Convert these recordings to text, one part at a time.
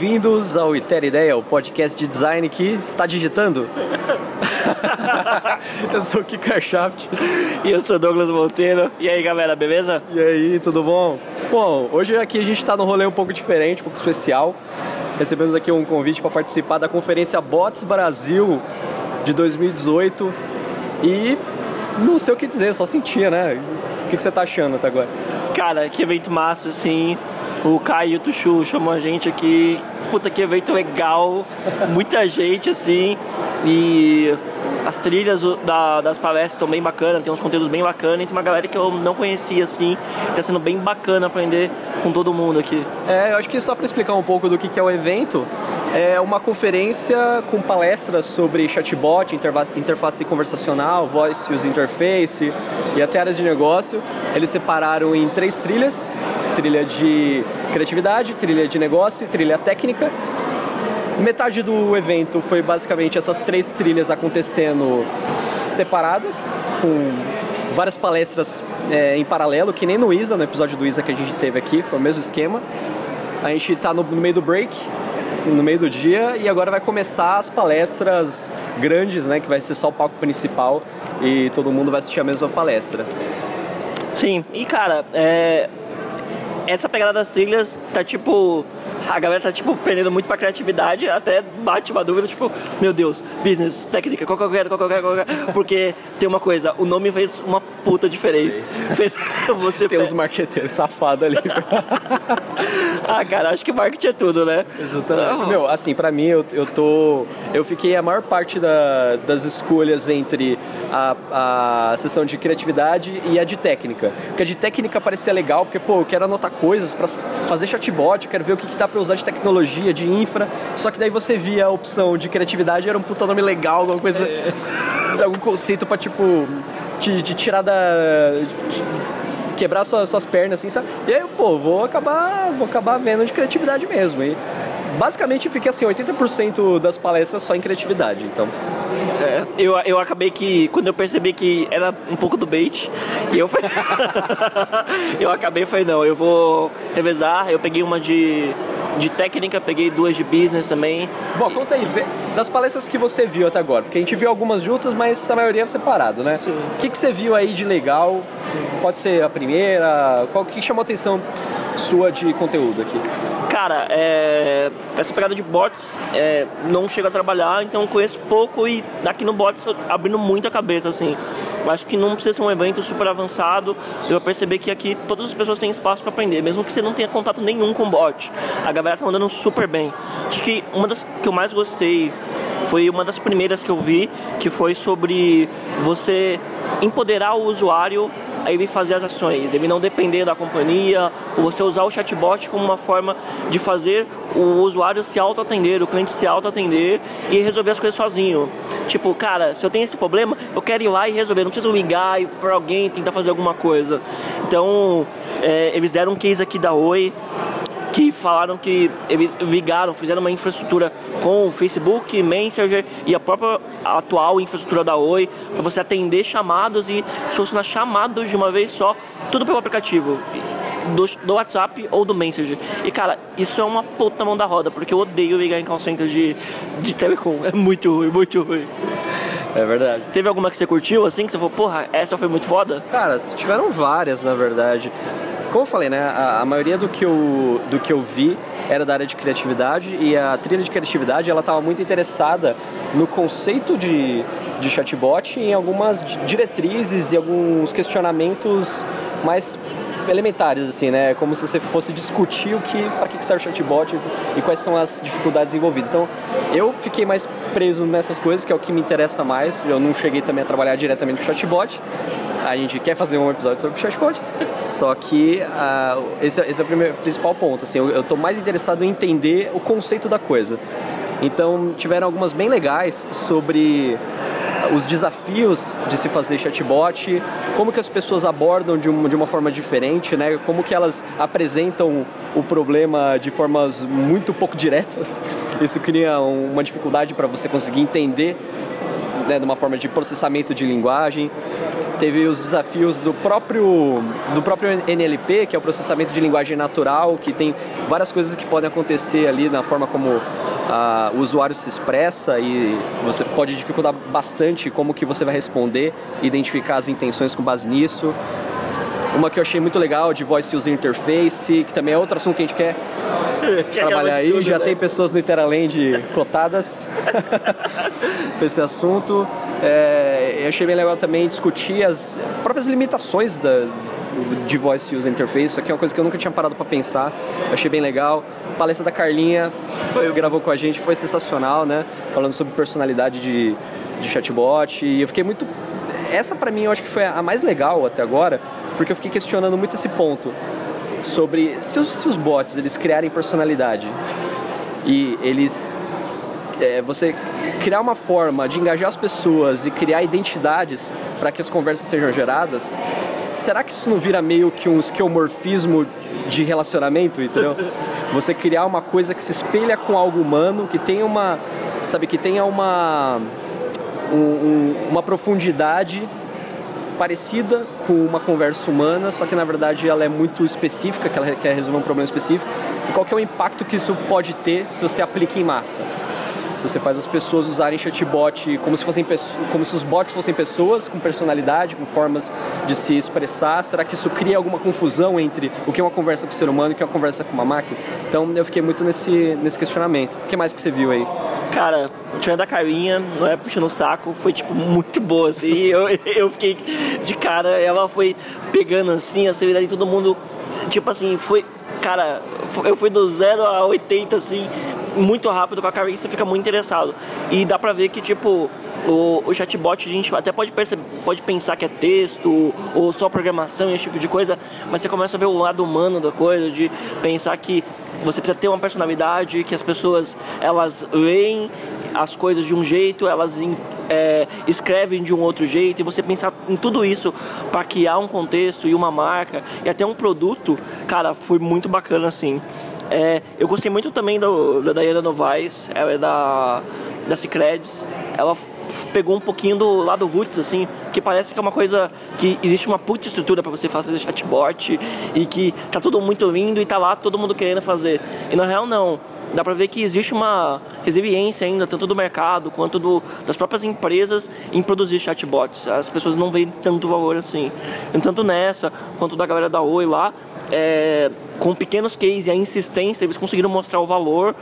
Bem-vindos ao Iter Ideia, o podcast de design que está digitando. eu sou o Kika Shaft. E eu sou Douglas Monteiro. E aí, galera, beleza? E aí, tudo bom? Bom, hoje aqui a gente está num rolê um pouco diferente, um pouco especial. Recebemos aqui um convite para participar da conferência Bots Brasil de 2018 e não sei o que dizer, só sentia, né? O que você tá achando até agora? Cara, que evento massa, assim. O Caio Tuxu chamou a gente aqui. Puta, que evento legal. Muita gente, assim. E as trilhas da, das palestras são bem bacanas, tem uns conteúdos bem bacanas. E tem uma galera que eu não conhecia, assim. Tá sendo bem bacana aprender com todo mundo aqui. É, eu acho que só para explicar um pouco do que é o evento, é uma conferência com palestras sobre chatbot, interface conversacional, voice user interface e até áreas de negócio. Eles separaram em três trilhas trilha de criatividade, trilha de negócio e trilha técnica. Metade do evento foi basicamente essas três trilhas acontecendo separadas, com várias palestras é, em paralelo, que nem no ISA, no episódio do ISA que a gente teve aqui, foi o mesmo esquema. A gente está no, no meio do break, no meio do dia e agora vai começar as palestras grandes, né, que vai ser só o palco principal e todo mundo vai assistir a mesma palestra. Sim, e cara, é, essa pegada das trilhas tá tipo. A galera tá tipo perdendo muito pra criatividade, até bate uma dúvida, tipo, meu Deus, business, técnica, qual que eu quero, qual que eu quero, qual que eu quero. Porque tem uma coisa, o nome fez uma puta diferença. Fez, você tem uns marqueteiros safados ali. ah, cara, acho que marketing é tudo, né? Exatamente. Meu, assim, pra mim, eu, eu tô. Eu fiquei a maior parte da, das escolhas entre a, a sessão de criatividade e a de técnica. Porque a de técnica parecia legal, porque, pô, eu quero anotar coisas para fazer chatbot, eu quero ver o que, que dá para usar de tecnologia, de infra. Só que daí você via a opção de criatividade, era um puta nome legal, alguma coisa. É. algum conceito para tipo. Te, te, tirar da. De, quebrar suas, suas pernas, assim, sabe? E aí, pô, vou acabar, vou acabar vendo de criatividade mesmo. E basicamente fica assim, 80% das palestras só em criatividade, então. É, eu, eu acabei que, quando eu percebi que era um pouco do bait, eu eu acabei e falei, não, eu vou revezar, eu peguei uma de, de técnica, peguei duas de business também. Bom, conta aí, das palestras que você viu até agora, porque a gente viu algumas juntas, mas a maioria é separado, né? Sim. O que, que você viu aí de legal? Pode ser a primeira, qual que chamou a atenção sua de conteúdo aqui? Cara, é, essa pegada de bots é, não chego a trabalhar, então conheço pouco e aqui no bots abrindo muita cabeça, assim. Acho que não precisa ser um evento super avançado. Eu vou perceber que aqui todas as pessoas têm espaço para aprender, mesmo que você não tenha contato nenhum com bot. A galera tá mandando super bem. Acho que uma das que eu mais gostei foi uma das primeiras que eu vi, que foi sobre você empoderar o usuário ele fazer as ações, ele não depender da companhia, você usar o chatbot como uma forma de fazer o usuário se auto-atender, o cliente se auto-atender e resolver as coisas sozinho. Tipo, cara, se eu tenho esse problema, eu quero ir lá e resolver, não preciso ligar para alguém tentar fazer alguma coisa. Então, é, eles deram um case aqui da Oi, que falaram que eles ligaram, fizeram uma infraestrutura com o Facebook, Messenger e a própria atual infraestrutura da Oi para você atender chamados e solucionar chamados de uma vez só, tudo pelo aplicativo. Do, do, WhatsApp ou do Messenger. E cara, isso é uma puta mão da roda, porque eu odeio ligar em call center de, de telecom. É muito ruim, muito ruim. É verdade. Teve alguma que você curtiu assim, que você falou, porra, essa foi muito foda? Cara, tiveram várias na verdade. Como eu falei, né, a, a, maioria do que, eu, do que eu vi era da área de criatividade e a trilha de criatividade ela estava muito interessada no conceito de, de chatbot em algumas diretrizes e alguns questionamentos mais elementares, assim, né? Como se você fosse discutir o que, para que serve o chatbot e quais são as dificuldades envolvidas. Então, eu fiquei mais preso nessas coisas, que é o que me interessa mais. Eu não cheguei também a trabalhar diretamente com chatbot. A gente quer fazer um episódio sobre chatbot, só que uh, esse, esse, é o primeiro, principal ponto. Assim, eu estou mais interessado em entender o conceito da coisa. Então, tiveram algumas bem legais sobre os desafios de se fazer chatbot, como que as pessoas abordam de uma, de uma forma diferente, né? Como que elas apresentam o problema de formas muito pouco diretas. Isso cria uma dificuldade para você conseguir entender né, de uma forma de processamento de linguagem. teve os desafios do próprio, do próprio NLP, que é o processamento de linguagem natural, que tem várias coisas que podem acontecer ali na forma como o usuário se expressa e você pode dificultar bastante como que você vai responder, identificar as intenções com base nisso. Uma que eu achei muito legal de Voice User Interface, que também é outro assunto que a gente quer trabalhar aí. Tudo, já né? tem pessoas no Interaland cotadas para esse assunto. É, eu achei bem legal também discutir as próprias limitações da, de Voice User Interface. Isso aqui é uma coisa que eu nunca tinha parado para pensar. Achei bem legal. A palestra da Carlinha, foi, gravou com a gente, foi sensacional, né? Falando sobre personalidade de, de chatbot. E eu fiquei muito. Essa para mim eu acho que foi a mais legal até agora, porque eu fiquei questionando muito esse ponto sobre se os, se os bots eles criarem personalidade e eles é, você criar uma forma de engajar as pessoas e criar identidades para que as conversas sejam geradas, será que isso não vira meio que um esquemorfismo de relacionamento, entendeu? Você criar uma coisa que se espelha com algo humano, que tenha uma, sabe, que tenha uma um, um, uma profundidade parecida com uma conversa humana, só que na verdade ela é muito específica, que ela quer resolver um problema específico. E qual que é o impacto que isso pode ter se você aplica em massa? Se você faz as pessoas usarem chatbot como se fossem como se os bots fossem pessoas com personalidade, com formas de se expressar, será que isso cria alguma confusão entre o que é uma conversa com o ser humano e o que é uma conversa com uma máquina? Então eu fiquei muito nesse, nesse questionamento. O que mais que você viu aí? Cara, o da Carinha, não é puxando o saco, foi tipo muito boa, assim. eu, eu fiquei de cara, ela foi pegando assim a seriedade de todo mundo. Tipo assim, foi. Cara, eu fui do 0 a 80, assim, muito rápido com a Karen e você fica muito interessado. E dá pra ver que, tipo, o, o chatbot a gente até pode, perceber, pode pensar que é texto ou só programação, esse tipo de coisa, mas você começa a ver o lado humano da coisa, de pensar que você precisa ter uma personalidade, que as pessoas elas leem as coisas de um jeito, elas é, escrevem de um outro jeito, e você pensar em tudo isso para criar um contexto e uma marca e até um produto, cara, foi muito bacana assim. É, eu gostei muito também do, da Diana Novaes, ela é da, da Cicreds. Ela pegou um pouquinho do lado roots, assim, que parece que é uma coisa que existe uma puta estrutura para você fazer chatbot e que tá tudo muito lindo e tá lá todo mundo querendo fazer. E na real não. Dá pra ver que existe uma resiliência ainda, tanto do mercado quanto do, das próprias empresas em produzir chatbots. As pessoas não veem tanto valor assim. Tanto nessa, quanto da galera da Oi lá, é, com pequenos cases e a insistência, eles conseguiram mostrar o valor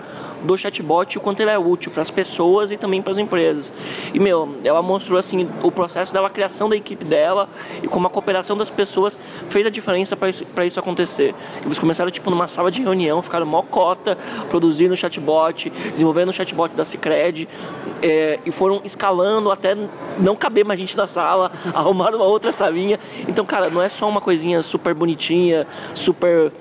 do chatbot o quanto ele é útil para as pessoas e também para as empresas. E, meu, ela mostrou, assim, o processo dela, a criação da equipe dela e como a cooperação das pessoas fez a diferença para isso, isso acontecer. Eles começaram, tipo, numa sala de reunião, ficaram mó cota, produzindo o chatbot, desenvolvendo o chatbot da Cicred é, e foram escalando até não caber mais gente na sala, arrumaram uma outra salinha. Então, cara, não é só uma coisinha super bonitinha, super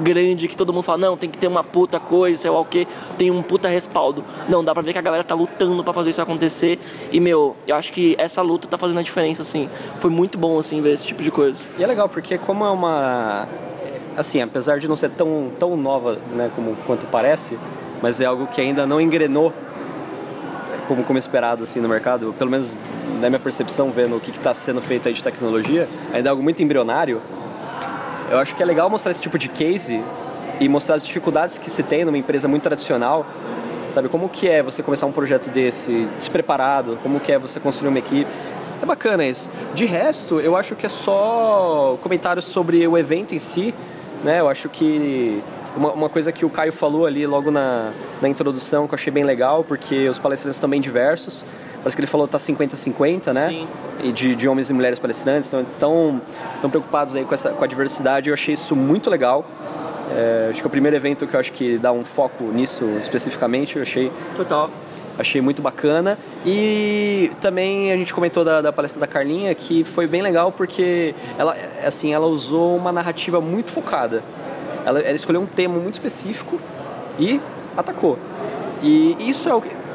grande que todo mundo fala, não, tem que ter uma puta coisa, sei lá o que, tem um puta respaldo. Não, dá pra ver que a galera tá lutando para fazer isso acontecer. E, meu, eu acho que essa luta tá fazendo a diferença, assim. Foi muito bom, assim, ver esse tipo de coisa. E é legal, porque como é uma. Assim, apesar de não ser tão, tão nova, né, como quanto parece, mas é algo que ainda não engrenou como, como esperado assim no mercado, pelo menos na minha percepção, vendo o que está sendo feito aí de tecnologia, ainda é algo muito embrionário. Eu acho que é legal mostrar esse tipo de case e mostrar as dificuldades que se tem numa empresa muito tradicional, sabe? Como que é você começar um projeto desse despreparado, como que é você construir uma equipe. É bacana isso. De resto, eu acho que é só comentários sobre o evento em si, né? Eu acho que uma, uma coisa que o Caio falou ali logo na, na introdução que eu achei bem legal, porque os palestrantes estão bem diversos. Parece que ele falou que tá 50-50, né? Sim. E de, de homens e mulheres palestrantes, estão tão, tão preocupados aí com, essa, com a diversidade. Eu achei isso muito legal. É, acho que é o primeiro evento que eu acho que dá um foco nisso especificamente. Eu achei. Total. Achei muito bacana. E também a gente comentou da, da, palestra da Carlinha que foi bem legal porque ela, assim, ela usou uma narrativa muito focada. Ela, ela escolheu um tema muito específico e atacou. E isso é o que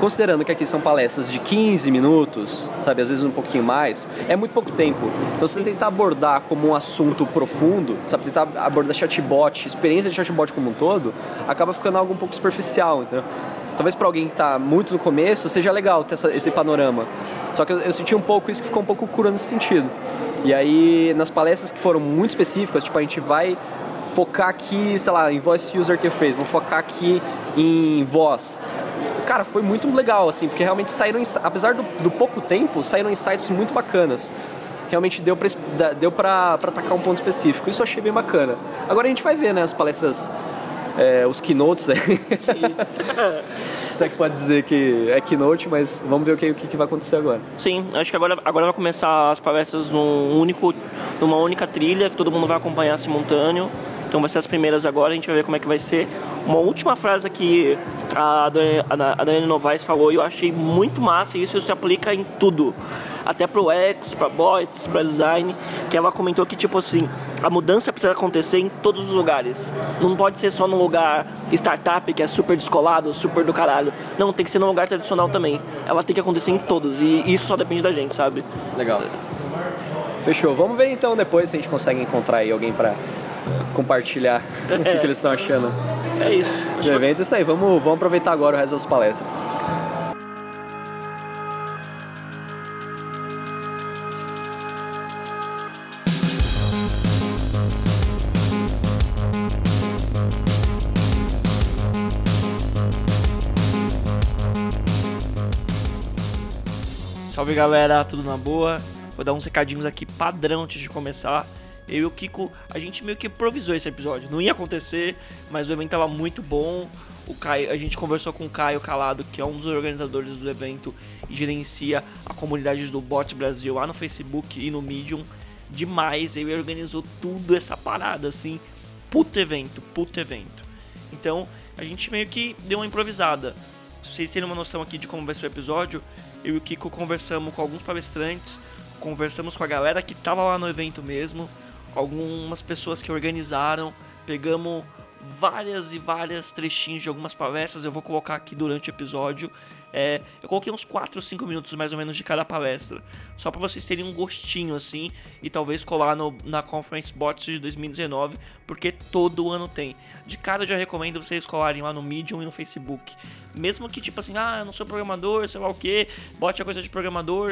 considerando que aqui são palestras de 15 minutos, sabe, às vezes um pouquinho mais, é muito pouco tempo. Então, você tentar abordar como um assunto profundo, sabe, tentar abordar chatbot, experiência de chatbot como um todo, acaba ficando algo um pouco superficial, então talvez para alguém que está muito no começo seja legal ter essa, esse panorama. Só que eu, eu senti um pouco isso que ficou um pouco cura nesse sentido. E aí, nas palestras que foram muito específicas, tipo, a gente vai focar aqui, sei lá, em Voice User Interface, vou focar aqui em voz. Cara, foi muito legal, assim, porque realmente saíram, apesar do, do pouco tempo, saíram insights muito bacanas. Realmente deu pra, deu pra, pra atacar um ponto específico. Isso eu achei bem bacana. Agora a gente vai ver, né, as palestras, é, os keynotes aí. Se é que pode dizer que é keynote, mas vamos ver o que, o que vai acontecer agora. Sim, acho que agora, agora vai começar as palestras num único, numa única trilha, que todo mundo vai acompanhar simultâneo. Então vai ser as primeiras agora, a gente vai ver como é que vai ser. Uma última frase que a Daniela Novaes falou e eu achei muito massa e isso se aplica em tudo. Até pro X, para bots, para design, que ela comentou que tipo assim, a mudança precisa acontecer em todos os lugares. Não pode ser só num lugar startup que é super descolado, super do caralho. Não, tem que ser num lugar tradicional também. Ela tem que acontecer em todos e isso só depende da gente, sabe? Legal. Fechou. Vamos ver então depois se a gente consegue encontrar aí alguém para compartilhar é. o que, que, eles estão achando. É isso. Do evento, é isso aí. Vamos, vamos aproveitar agora o resto das palestras. Salve galera, tudo na boa? Vou dar uns recadinhos aqui padrão antes de começar. Eu e o Kiko, a gente meio que improvisou esse episódio. Não ia acontecer, mas o evento tava muito bom. O Caio, a gente conversou com o Caio Calado, que é um dos organizadores do evento e gerencia a comunidade do Bot Brasil lá no Facebook e no Medium. Demais, ele organizou tudo essa parada assim. Puto evento, puto evento. Então, a gente meio que deu uma improvisada. Pra vocês terem uma noção aqui de como vai ser o episódio, eu e o Kiko conversamos com alguns palestrantes, conversamos com a galera que tava lá no evento mesmo, algumas pessoas que organizaram, pegamos várias e várias trechinhos de algumas palestras, eu vou colocar aqui durante o episódio. É, eu coloquei uns 4 ou 5 minutos mais ou menos de cada palestra, só para vocês terem um gostinho assim e talvez colar no, na Conference Bots de 2019, porque todo ano tem. De cara eu já recomendo vocês colarem lá no Medium e no Facebook. Mesmo que tipo assim, ah, eu não sou programador, sei lá o que, bote a coisa de programador,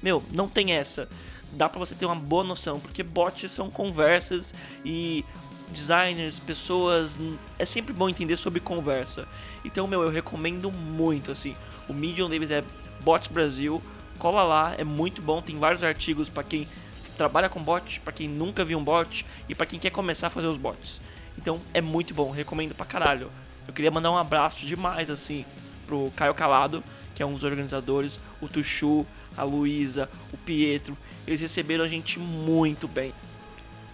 meu, não tem essa dá para você ter uma boa noção, porque bots são conversas e designers, pessoas, é sempre bom entender sobre conversa. Então, meu, eu recomendo muito, assim, o Medium deles é Bots Brasil, cola lá, é muito bom, tem vários artigos para quem trabalha com bot, para quem nunca viu um bot e para quem quer começar a fazer os bots. Então, é muito bom, recomendo pra caralho. Eu queria mandar um abraço demais, assim, pro Caio Calado, que é um dos organizadores, o Tuxu, a Luísa, o Pietro, eles receberam a gente muito bem.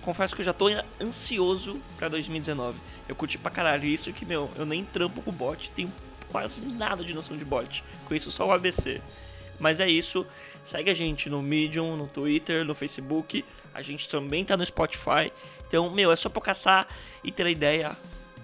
Confesso que eu já tô ansioso para 2019. Eu curti pra caralho isso que, meu, eu nem trampo com bot, tenho quase nada de noção de bot. Conheço só o ABC. Mas é isso. Segue a gente no Medium, no Twitter, no Facebook. A gente também tá no Spotify. Então, meu, é só pra caçar e ter a ideia.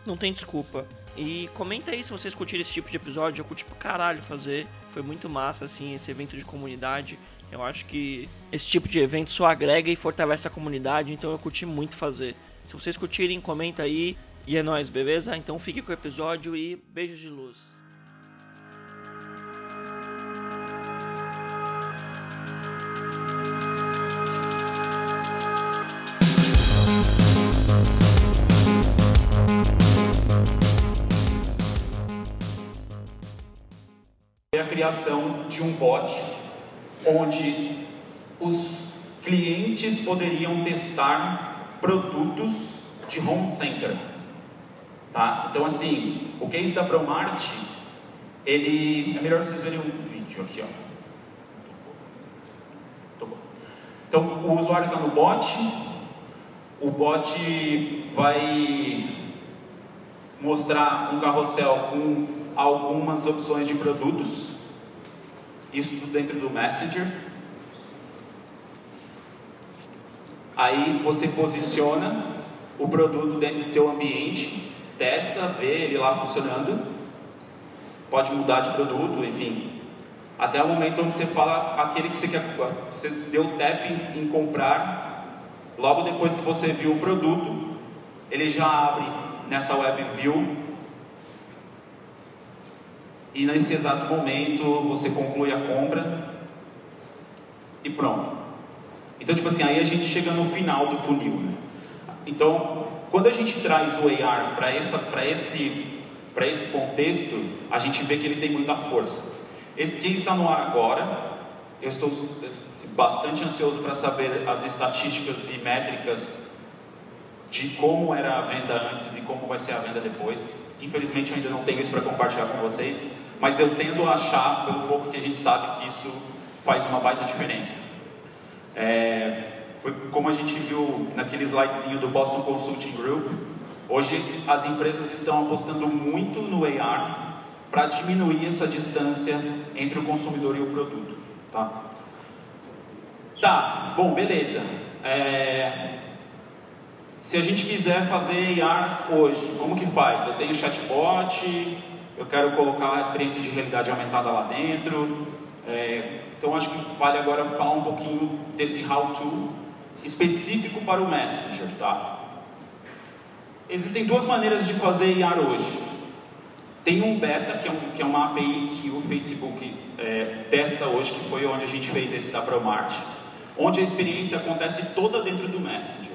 Não tem desculpa. E comenta aí se vocês curtiram esse tipo de episódio. Eu curti pra caralho fazer. Foi muito massa, assim, esse evento de comunidade. Eu acho que esse tipo de evento só agrega e fortalece a comunidade, então eu curti muito fazer. Se vocês curtirem, comenta aí. E é nóis, beleza? Então fique com o episódio e beijos de luz. a criação de um bot onde os clientes poderiam testar produtos de home center. Tá? Então, assim, o case da Promart, ele. É melhor vocês verem um vídeo aqui, ó. Então, o usuário está no bot, o bot vai mostrar um carrossel com algumas opções de produtos isso tudo dentro do Messenger. Aí você posiciona o produto dentro do teu ambiente, testa, vê ele lá funcionando. Pode mudar de produto, enfim. Até o momento onde você fala aquele que você quer, você deu tap em, em comprar. Logo depois que você viu o produto, ele já abre nessa web view e nesse exato momento você conclui a compra e pronto. Então, tipo assim, aí a gente chega no final do funil. Né? Então, quando a gente traz o AR para esse, esse contexto, a gente vê que ele tem muita força. Esse case está no ar agora. Eu estou bastante ansioso para saber as estatísticas e métricas de como era a venda antes e como vai ser a venda depois. Infelizmente, eu ainda não tenho isso para compartilhar com vocês, mas eu tendo a achar, pelo pouco que a gente sabe, que isso faz uma baita diferença. É, foi como a gente viu naquele slidezinho do Boston Consulting Group, hoje as empresas estão apostando muito no AR para diminuir essa distância entre o consumidor e o produto. Tá, tá bom, beleza. É, se a gente quiser fazer AR hoje, como que faz? Eu tenho chatbot, eu quero colocar a experiência de realidade aumentada lá dentro. É, então acho que vale agora falar um pouquinho desse how-to específico para o Messenger, tá? Existem duas maneiras de fazer IAR hoje. Tem um beta, que é, um, que é uma API que o Facebook é, testa hoje, que foi onde a gente fez esse da Promart, onde a experiência acontece toda dentro do Messenger.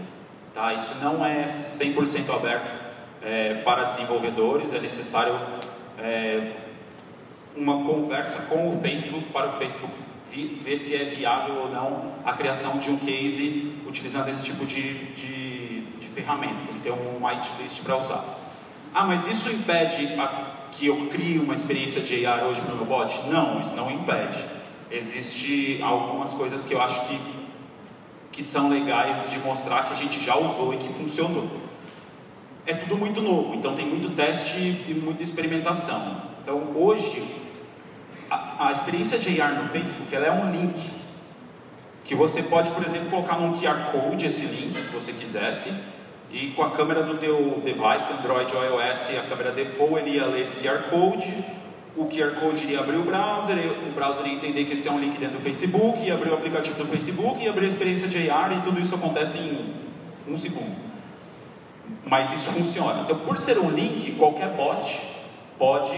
Tá? Isso não é 100% aberto é, para desenvolvedores, é necessário é, uma conversa com o Facebook para o Facebook ver se é viável ou não a criação de um case utilizando esse tipo de, de, de ferramenta. Ter um whitelist para usar. Ah, mas isso impede a, que eu crie uma experiência de AR hoje no meu bot? Não, isso não impede. Existem algumas coisas que eu acho que, que são legais de mostrar que a gente já usou e que funcionou. É tudo muito novo, então tem muito teste e muita experimentação. Então hoje a, a experiência de AR no Facebook ela é um link que você pode, por exemplo, colocar num QR Code esse link, se você quisesse, e com a câmera do teu device, Android ou iOS, a câmera default, ele ia ler esse QR Code, o QR Code iria abrir o browser, o browser ia entender que esse é um link dentro do Facebook, ia abrir o aplicativo do Facebook, ia abrir a experiência de AR, e tudo isso acontece em um segundo. Mas isso funciona. Então, por ser um link, qualquer bot pode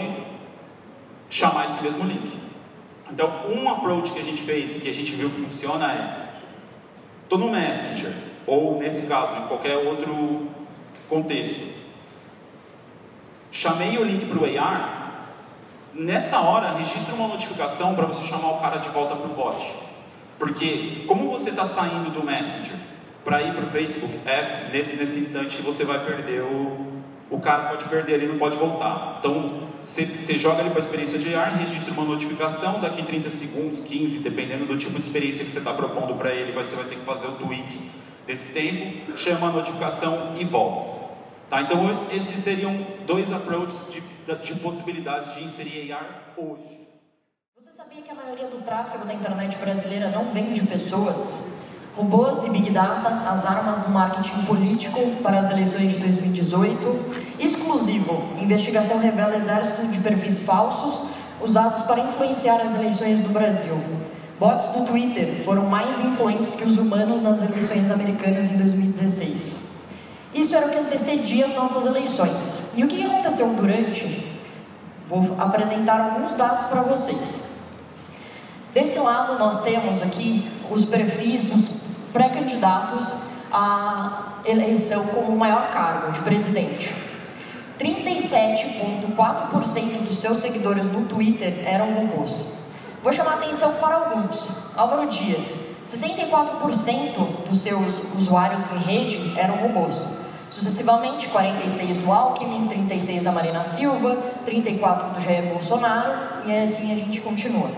chamar esse mesmo link. Então, um approach que a gente fez, que a gente viu que funciona é: estou no Messenger, ou nesse caso, em qualquer outro contexto, chamei o link para o AR, nessa hora registra uma notificação para você chamar o cara de volta para o bot. Porque, como você está saindo do Messenger para ir para o Facebook App, nesse, nesse instante você vai perder o. O cara pode perder, ele não pode voltar. Então, você joga ali para a experiência de AR, registra uma notificação, daqui 30 segundos, 15, dependendo do tipo de experiência que você está propondo para ele, você vai ter que fazer o tweak desse tempo, chama a notificação e volta. Tá? Então, esses seriam dois approaches de, de possibilidades de inserir AR hoje. Você sabia que a maioria do tráfego da internet brasileira não vem de pessoas? Robôs e Big Data, as armas do marketing político para as eleições de 2018. Exclusivo, investigação revela exército de perfis falsos usados para influenciar as eleições do Brasil. Bots do Twitter foram mais influentes que os humanos nas eleições americanas em 2016. Isso era o que antecedia as nossas eleições. E o que aconteceu durante? Vou apresentar alguns dados para vocês. Desse lado, nós temos aqui os perfis dos pré-candidatos à eleição como maior cargo de presidente. 37,4% dos seus seguidores no Twitter eram robôs. Vou chamar atenção para alguns. Álvaro Dias, 64% dos seus usuários em rede eram robôs. Sucessivamente, 46 do Alckmin, 36 da Marina Silva, 34 do Jair Bolsonaro, e assim a gente continua.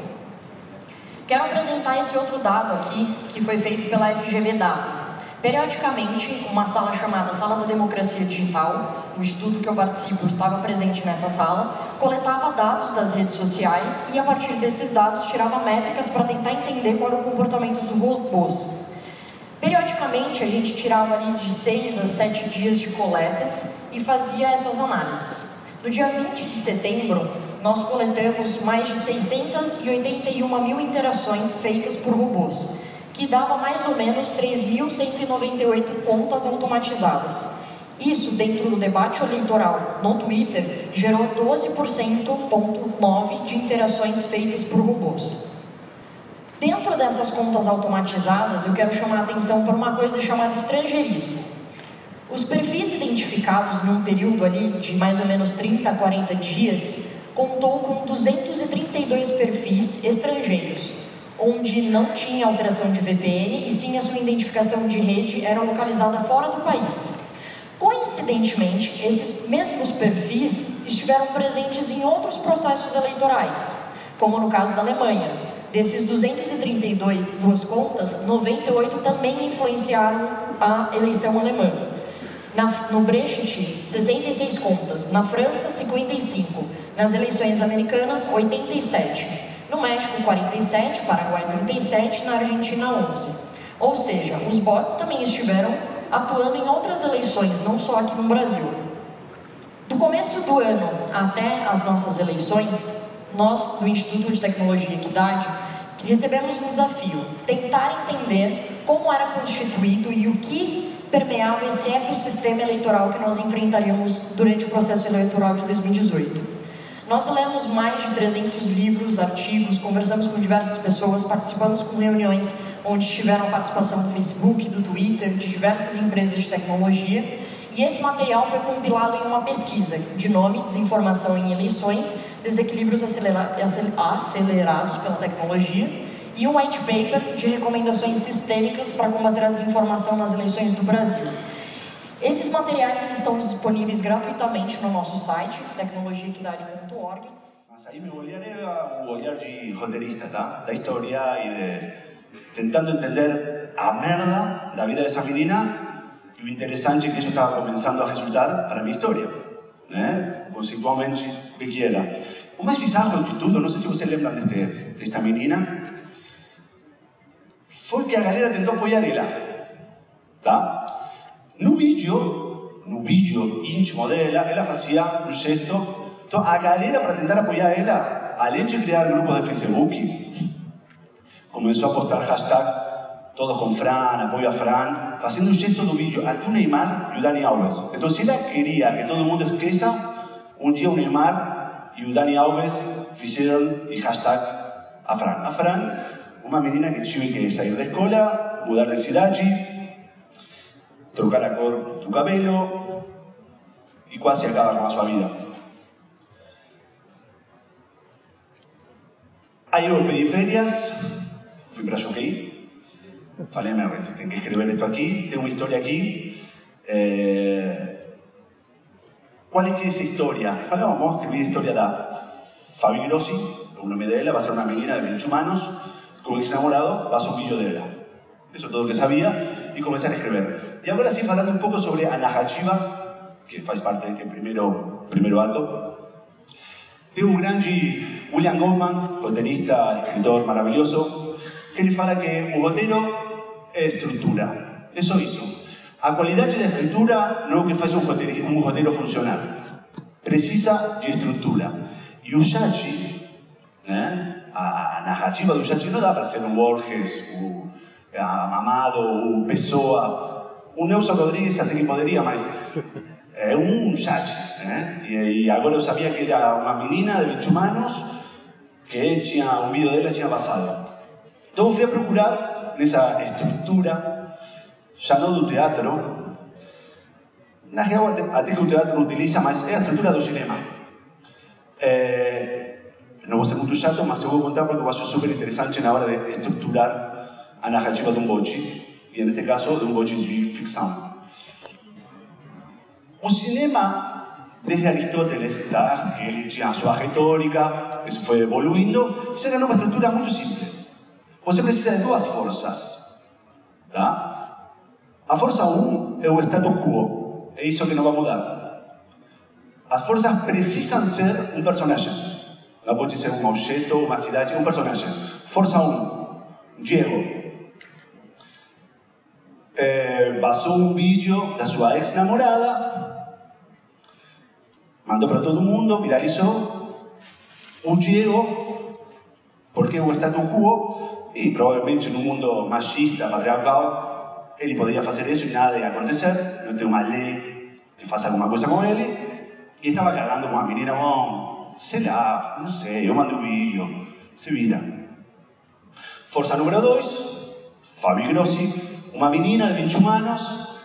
Quero apresentar esse outro dado aqui, que foi feito pela FGV-DA. Periodicamente, uma sala chamada Sala da Democracia Digital, o estudo que eu participo estava presente nessa sala, coletava dados das redes sociais e, a partir desses dados, tirava métricas para tentar entender qual era o comportamento dos robôs. Periodicamente, a gente tirava ali de 6 a 7 dias de coletas e fazia essas análises. No dia 20 de setembro, nós coletamos mais de 681 mil interações feitas por robôs, que dava mais ou menos 3.198 contas automatizadas. Isso, dentro do debate eleitoral no Twitter, gerou 12,9% de interações feitas por robôs. Dentro dessas contas automatizadas, eu quero chamar a atenção para uma coisa chamada estrangeirismo. Os perfis identificados num período ali de mais ou menos 30 a 40 dias contou com 232 perfis estrangeiros, onde não tinha alteração de VPN e sim a sua identificação de rede era localizada fora do país. Coincidentemente, esses mesmos perfis estiveram presentes em outros processos eleitorais, como no caso da Alemanha. Desses 232 duas contas, 98 também influenciaram a eleição alemã. Na, no Brexit, 66 contas. Na França, 55. Nas eleições americanas, 87. No México, 47. Paraguai, 37. Na Argentina, 11. Ou seja, os bots também estiveram atuando em outras eleições, não só aqui no Brasil. Do começo do ano até as nossas eleições, nós do Instituto de Tecnologia e Equidade recebemos um desafio: tentar entender como era constituído e o que permeava esse ecossistema eleitoral que nós enfrentaríamos durante o processo eleitoral de 2018. Nós lemos mais de 300 livros, artigos, conversamos com diversas pessoas, participamos com reuniões onde tiveram participação do Facebook, do Twitter, de diversas empresas de tecnologia. E esse material foi compilado em uma pesquisa de nome Desinformação em Eleições, Desequilíbrios acelera acelerados pela tecnologia, e um white paper de recomendações sistêmicas para combater a desinformação nas eleições do Brasil. Esses materiais eles estão disponíveis gratuitamente no nosso site, tecnologiaequidade.org. Mas aí meu olhar era o olhar de roteirista, tá? Da história e de tentando entender a merda da vida dessa menina e o interessante é que isso estava começando a resultar para a minha história, né? Conceitualmente, o que era. O mais bizarro de tudo, não sei se vocês lembram deste, desta menina, foi que a galera tentou apoiar ela, tá? No vídeo íntimo dela, ela fazia um gesto, então a galera para tentar apoiar ela, além de criar grupos de Facebook, comenzó a postar hashtag todos con Fran, apoyo a Fran, haciendo un gesto do vídeo até o Neymar e o Dani Alves. Então, se ela queria que todo mundo esqueça, um dia o Neymar e o Dani Alves fizeram e hashtag a Fran. A Fran, uma menina que tive que sair da escola, mudar de cidade, trocar a cor do cabelo e quase acabar com a sua vida. Aí eu pedi férias, fui para Jockey, falei, meu, tem que escrever isto aqui, tem uma história aqui. É... Qual é que é essa história? Falei, vamos escrever a história da Fabi Grossi, o nome dela, vai ser uma menina de 20 anos, com um ex-namorado, passa um vídeo dela. Isso é tudo que sabia e comecei a escrever. E agora sim, falando um pouco sobre a narrativa, que faz parte deste primeiro, primeiro ato, tem um grande William Goldman, roteirista, escritor maravilhoso, que ele fala que o roteiro é estrutura. É só isso. A qualidade da estrutura não é o que faz um roteiro, um roteiro funcionar. Precisa de estrutura. E o chat, né? a, a narrativa do chat não dá para ser um Borges, o Amado, o Pessoa. O Nelson Rodrigues até que poderia, mas é um chat. Né? E, e agora eu que era uma menina de 21 anos que tinha um vídeo dela tinha vazado. Então fui a procurar nessa estrutura, já não do teatro, na real até que o teatro utiliza, mas é a estrutura do cinema. É, não vou ser muito chato, mas eu vou contar porque eu acho super interessante na hora de estruturar a narrativa de um bote, e neste caso de um de ficção. O cinema, desde Aristóteles, que a sua retórica, isso foi evoluindo, se ganhou uma estrutura muito simples. Você precisa de duas forças. Tá? A força 1 um é o status quo. É isso que não vai mudar. As forças precisam ser um personagem. Não pode ser um objeto, uma cidade, um personagem. Força 1. Um, Diego. Vazou um vídeo da sua ex-namorada. Mandou para todo mundo, viralizou. O Diego, porque o status quo e provavelmente num mundo machista, patriarcal, ele poderia fazer isso e nada ia acontecer, não tem uma lei que faça alguma coisa com ele, e estava cagando com a menina, bom, sei lá, não sei, eu mando um vídeo, se vira. Força número 2, Fabi Grossi, uma menina de 21 anos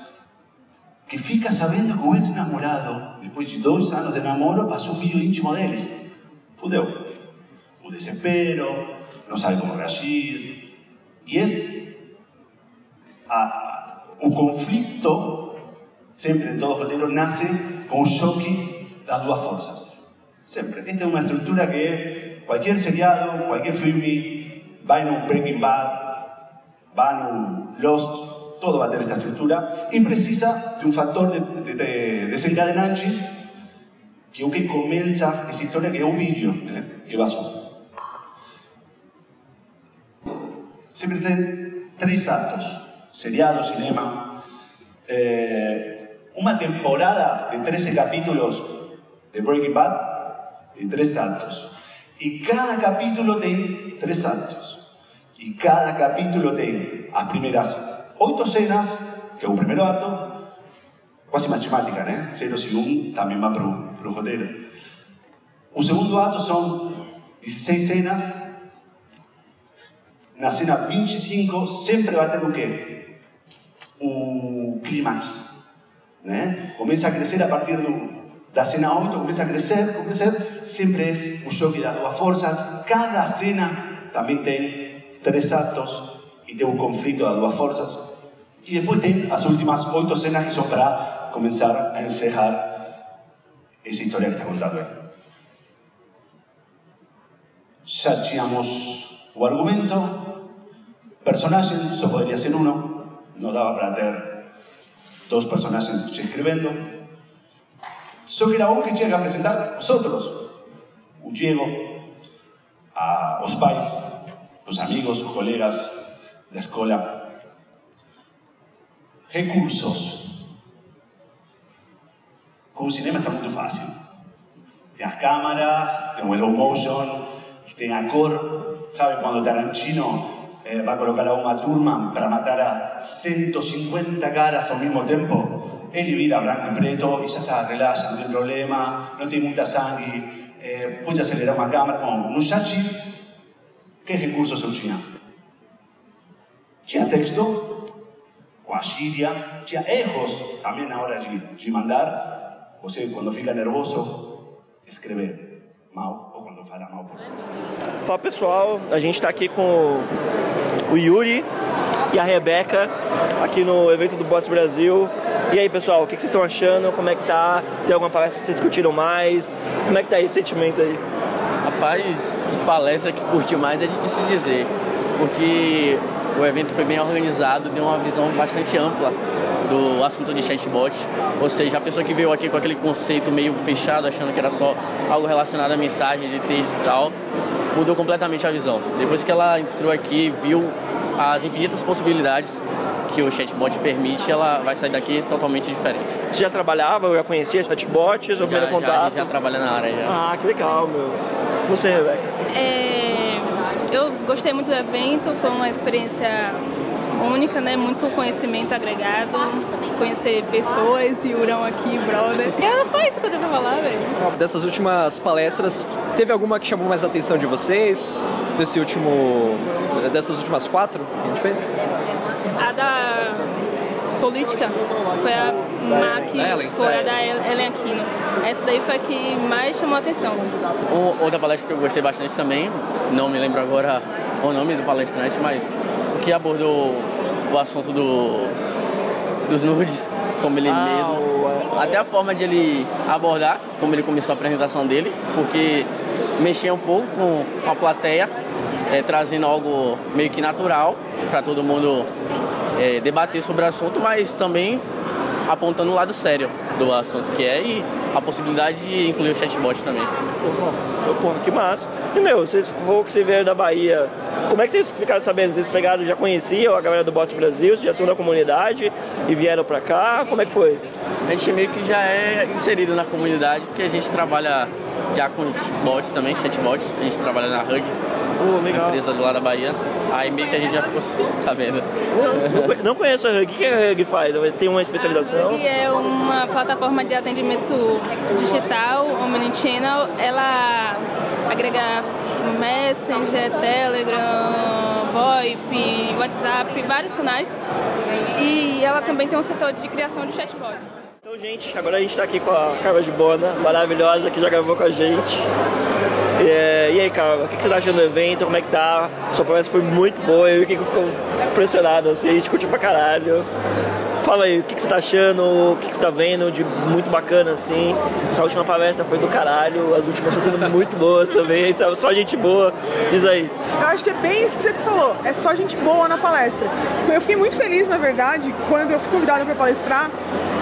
que fica sabendo que o ex-namorado, depois de dois anos de namoro, passou um vídeo íntimo deles. Fudeu. O desespero, não sabe como reagir. E é a, o conflito, sempre em todo roteiro, nasce com o choque das duas forças. Sempre. Esta é uma estrutura que qualquer seriado, qualquer filme, vai no Breaking Bad, vai no Lost, todo va a tener esta estructura y precisa de un factor de, de, de desencadenante que que comienza esa historia que é o vídeo né, que. Sempre tem três atos, seriado, cinema, eh, uma temporada de 13 capítulos de Breaking Bad tem três atos. E cada capítulo tem três atos. E cada capítulo tem as primeiras oito cenas, que é o primeiro ato, quase matemática, né? Zeros e um também vai para o roteiro. O segundo ato são 16 cenas. Na cena 25 sempre vai ter o quê? O clímax. Né? Começa a crescer a partir do, da cena 8, começa a crescer, a crescer. Sempre é o choque das duas forças. Cada cena também tem três atos e tem um conflito das duas forças. E depois tem as últimas oito cenas que são para começar a encerrar essa história que está contando aí. Já tínhamos o argumento, personagem, só poderia ser um, não dava para ter dois personagens escrevendo. Só que era um que tinha que apresentar os outros. O Diego, a, os pais, os amigos, os colegas da escola, recursos. Com o cinema está muito fácil. Tem as câmeras, tem o slow motion, tem a cor. Sabe quando Tarantino eh, vai colocar a uma turma para matar a 150 caras ao mesmo tempo? Ele vira branco e preto e já está, relaxa, não tem problema, não tem muita sangue, eh, pode acelerar uma câmera. Bom, no chat, que recursos eu tinha? Tinha texto, com a gíria, tinha erros também na hora de, de mandar. Você, quando fica nervoso, escreve mal ou quando fala mal. Fala pessoal, a gente está aqui com o Yuri e a Rebeca aqui no evento do Bots Brasil. E aí pessoal, o que vocês estão achando? Como é que tá? Tem alguma palestra que vocês curtiram mais? Como é que tá esse sentimento aí? Rapaz, palestra que curtiu mais é difícil dizer, porque o evento foi bem organizado, deu uma visão bastante ampla do assunto de chatbot. Ou seja, a pessoa que veio aqui com aquele conceito meio fechado, achando que era só algo relacionado a mensagem de texto e tal, mudou completamente a visão. Depois que ela entrou aqui, viu as infinitas possibilidades que o chatbot permite, ela vai sair daqui totalmente diferente. Você já trabalhava, já conhecia chatbots, ou já, primeiro contato? Já, já trabalha na área já. Ah, que legal, meu. Você, Rebeca? É eu gostei muito do evento, foi uma experiência única, né? Muito conhecimento agregado, conhecer pessoas, e Urão aqui, brother. É só isso que eu tenho pra falar, velho. Dessas últimas palestras, teve alguma que chamou mais a atenção de vocês? Desse último. dessas últimas quatro que a gente fez? A da política foi a MAC, foi a da Ellen Aquino. Essa daí foi a que mais chamou a atenção. outra palestra que eu gostei bastante também, não me lembro agora o nome do palestrante, mas que abordou o assunto do, dos nudes, como ele ah, mesmo. Até a forma de ele abordar, como ele começou a apresentação dele, porque mexia um pouco com a plateia, é, trazendo algo meio que natural para todo mundo é, debater sobre o assunto, mas também apontando o lado sério do assunto que é e a possibilidade de incluir o chatbot também. Porra, que massa. E meu, vocês vão que você veio da Bahia, como é que vocês ficaram sabendo? Vocês pegaram, já conheciam a galera do Bots Brasil, vocês já são da comunidade e vieram pra cá? Como é que foi? A gente meio que já é inserido na comunidade, porque a gente trabalha já com bots também, chatbots, a gente trabalha na Hug Pô, legal. empresa do lá da Bahia. Aí meio que a gente já ficou sabendo. Não, não conheço a Hug. O que que a Hug faz? Tem uma especialização? Hug é uma plataforma de atendimento digital, Omnichannel. Ela agrega Messenger, Telegram, VoIP, WhatsApp, vários canais. E ela também tem um setor de criação de chatbots. Então, gente, agora a gente tá aqui com a Carla de Bona, maravilhosa, que já gravou com a gente. É, e aí, Carla, o que que você tá achando do evento? Como é que tá? Sua palestra foi muito boa, eu e o que ficou impressionado, assim, a gente curtiu pra caralho. Fala aí, o que que você tá achando, o que que você tá vendo de muito bacana, assim. Essa última palestra foi do caralho, as últimas estão sendo muito boas também, só gente boa. Diz aí. Eu acho que é bem isso que você falou, é só gente boa na palestra. Eu fiquei muito feliz, na verdade, quando eu fui convidada para palestrar.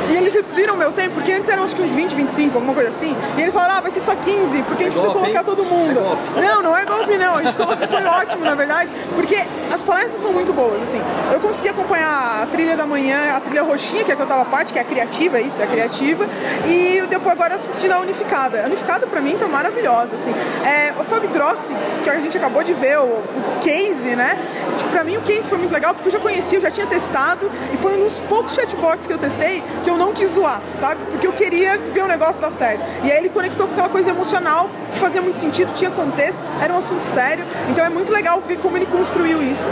E eles reduziram o meu tempo, porque antes eram acho que uns 20, 25, alguma coisa assim. E eles falaram, ah, vai ser só 15, porque a gente precisa golpe, colocar hein? todo mundo. Não, não é golpe não, a gente colocou, foi ótimo, na verdade, porque as palestras são muito boas, assim. Eu consegui acompanhar a trilha da manhã, a trilha roxinha, que é a que eu tava parte, que é a criativa, isso, é a criativa. E depois agora assistindo a unificada. A unificada pra mim tá maravilhosa, assim. É, o Fábio Grossi, que a gente acabou de ver, o, o case, né? Tipo, pra mim o case foi muito legal, porque eu já conhecia, eu já tinha testado, e foi um dos poucos chatbots que eu testei que eu não quis zoar, sabe? Porque eu queria ver o negócio dar certo. E aí ele conectou com aquela coisa emocional, que fazia muito sentido, tinha contexto, era um assunto sério, então é muito legal ver como ele construiu isso.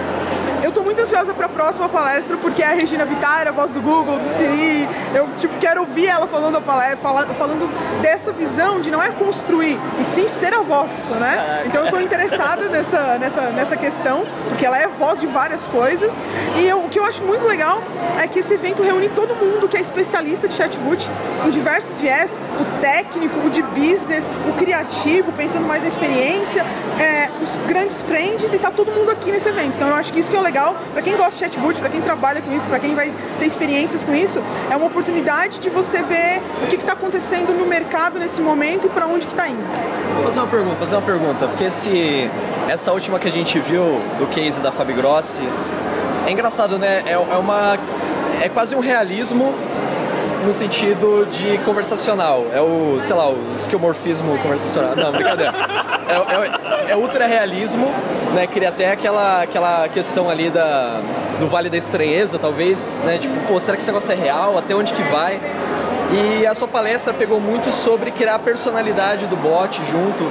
Eu tô muito ansiosa pra próxima palestra, porque é a Regina Vittar, a voz do Google, do Siri, eu tipo, quero ouvir ela falando, a palestra, fala- falando dessa visão de não é construir, e sim ser a voz, né? Então eu tô interessada nessa, nessa, nessa questão, porque ela é voz de várias coisas. E eu- o que eu acho muito legal é que esse evento reúne todo mundo que é especialista de chatbot em diversos viés, o técnico, o de business, o criativo, pensando mais na experiência, é, os grandes trends e tá todo mundo aqui nesse evento. Então eu acho que isso que é legal para quem gosta de chatbot, para quem trabalha com isso, para quem vai ter experiências com isso, é uma oportunidade de você ver o que está acontecendo no mercado nesse momento e para onde que está indo. Vou fazer uma pergunta, fazer uma pergunta, porque esse, essa última que a gente viu do case da Fabi Grossi, é engraçado, né? É, é uma. É quase um realismo no sentido de conversacional. É o, sei lá, o esquiomorfismo conversacional. Não, brincadeira. É, é, é ultra realismo, né? Cria até aquela, aquela questão ali da, do Vale da Estranheza, talvez, né? Tipo, pô, será que esse negócio é real? Até onde que vai? E a sua palestra pegou muito sobre criar a personalidade do bot junto.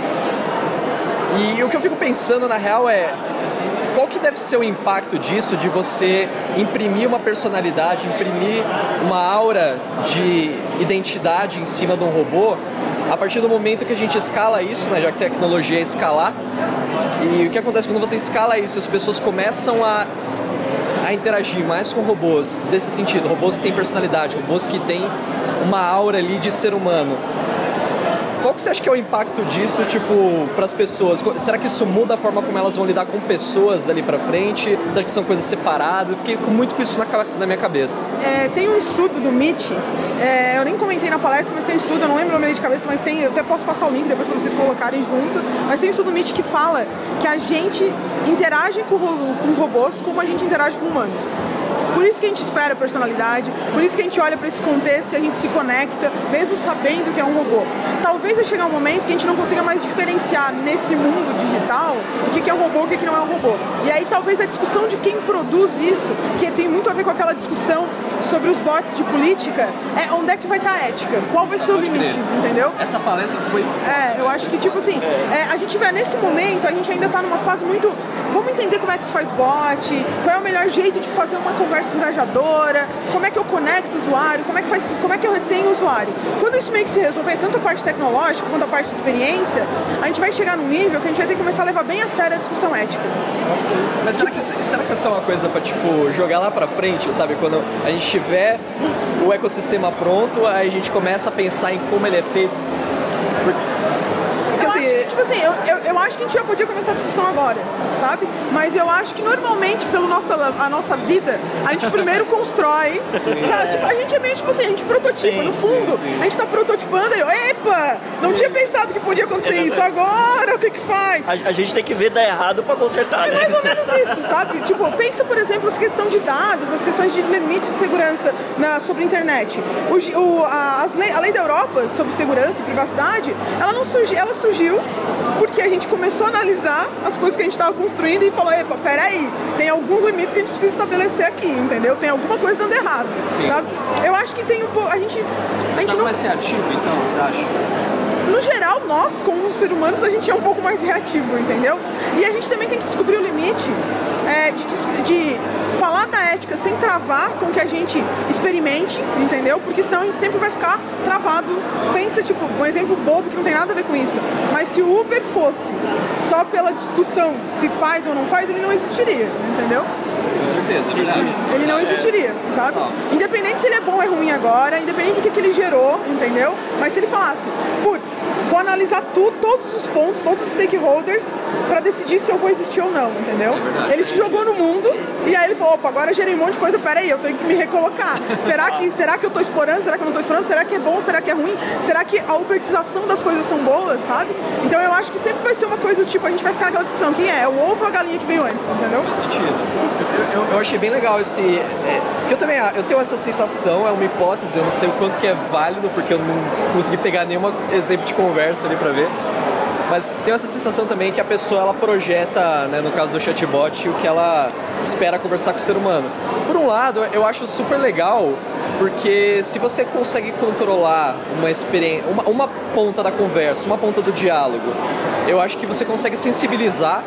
E o que eu fico pensando na real é qual que deve ser o impacto disso de você imprimir uma personalidade, imprimir uma aura de identidade em cima de um robô a partir do momento que a gente escala isso, né, já que tecnologia é escalar. E o que acontece quando você escala isso, as pessoas começam a a interagir mais com robôs desse sentido, robôs que têm personalidade, robôs que têm uma aura ali de ser humano. Qual que você acha que é o impacto disso, tipo, para as pessoas? Será que isso muda a forma como elas vão lidar com pessoas dali para frente? Você acha que são coisas separadas? Eu fiquei muito com isso na, na minha cabeça. É, tem um estudo do MIT, é, eu nem comentei na palestra, mas tem um estudo, eu não lembro o nome de cabeça, mas tem, eu até posso passar o link depois para vocês colocarem junto, mas tem um estudo do MIT que fala que a gente interage com, com robôs como a gente interage com humanos. Por isso que a gente espera a personalidade, por isso que a gente olha para esse contexto e a gente se conecta, mesmo sabendo que é um robô. Talvez vai chegar um momento que a gente não consiga mais diferenciar nesse mundo digital o que é um robô e o que não é um robô. E aí talvez a discussão de quem produz isso, que tem muito a ver com aquela discussão sobre os bots de política, é onde é que vai estar a ética? Qual vai ser o limite, entendeu? Essa palestra foi É, eu acho que, tipo assim, é, a gente vê nesse momento, a gente ainda tá numa fase muito. Vamos entender como é que se faz bot, qual é o melhor jeito de fazer uma conversa engajadora, como é que eu conecto o usuário, como é que, faz, como é que eu retenho o usuário. Quando isso meio que se resolver, tanto a parte tecnológica quanto a parte de experiência, a gente vai chegar num nível que a gente vai ter que começar a levar bem a sério a discussão ética. Mas será que, isso- será que isso é uma coisa pra, tipo, jogar lá pra frente, sabe? Quando a gente tiver o ecossistema pronto, aí a gente começa a pensar em como ele é feito. Porque assim, tipo assim, eu, eu, eu acho que a gente já podia começar a discussão agora, sabe? Mas eu acho que normalmente, pela nossa, a nossa vida, a gente primeiro constrói. sabe? Tipo, a gente é meio tipo assim, a gente prototipa. Sim, no fundo, a gente tá prototipando e eu, epa, não tinha pensado que podia acontecer isso agora, o que que faz? A, a gente tem que ver dar errado pra consertar, É né? mais ou menos isso, sabe? Tipo, pensa, por exemplo, as questões de dados, as questões de limite de segurança na, sobre a internet. O, o- a, lei, a lei da Europa sobre segurança e privacidade, ela não surgiu, ela surgiu porque a gente começou a analisar as coisas que a gente estava construindo e falou, epa, peraí, tem alguns limites que a gente precisa estabelecer aqui, entendeu? Tem alguma coisa dando errado, Sim. sabe? Eu acho que tem um pouco, a gente, a gente não mais reativo, então, você acha? No geral, nós, como seres humanos, a gente é um pouco mais reativo, entendeu? E a gente também tem que descobrir o limite é, de, de falar da ética sem travar com que a gente experimente, entendeu? Porque senão a gente sempre vai ficar travado. Pensa, tipo, um exemplo bobo que não tem nada a ver com isso. Mas se o Uber fosse só pela discussão se faz ou não faz, ele não existiria, entendeu? Com certeza, é verdade. Ele não existiria, sabe? Independente se ele é bom ou é ruim agora, independente do que, que ele gerou, entendeu? Mas se ele falasse, putz, vou analisar tudo, todos os pontos, todos os stakeholders, pra decidir se eu vou existir ou não, entendeu? verdade. ele se jogou no mundo e aí ele falou, opa, agora eu gerei um monte de coisa, peraí, eu tenho que me recolocar. Será que, será que eu tô explorando? Será que eu não tô explorando? Será que é bom? Será que é ruim? Será que a ubertização das coisas são boas, sabe? Então eu acho que sempre vai ser uma coisa do tipo, a gente vai ficar naquela discussão, quem é? É o ovo ou a galinha que veio antes, entendeu? Faz sentido. Eu, eu- achei bem legal esse. É, que eu também eu tenho essa sensação, é uma hipótese, eu não sei o quanto que é válido, porque eu não consegui pegar nenhum exemplo de conversa ali pra ver. Mas tenho essa sensação também que a pessoa ela projeta, né, no caso do chatbot, o que ela espera conversar com o ser humano. Por um lado, eu acho super legal, porque se você consegue controlar uma experiência, uma, uma ponta da conversa, uma ponta do diálogo, eu acho que você consegue sensibilizar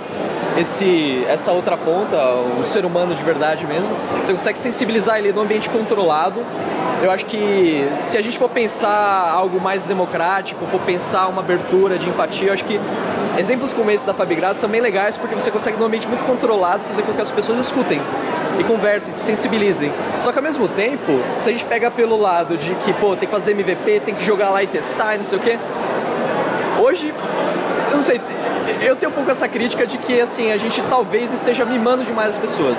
esse, essa outra ponta, o ser humano de verdade mesmo, você consegue sensibilizar ele no ambiente controlado. Eu acho que se a gente for pensar algo mais democrático, for pensar uma abertura de empatia, eu acho que exemplos como esse da Fabigraça são bem legais porque você consegue num ambiente muito controlado fazer com que as pessoas escutem e conversem, se sensibilizem. Só que ao mesmo tempo, se a gente pega pelo lado de que, pô, tem que fazer MVP, tem que jogar lá e testar e não sei o quê, hoje, não sei, eu tenho um pouco essa crítica de que assim, a gente talvez esteja mimando demais as pessoas.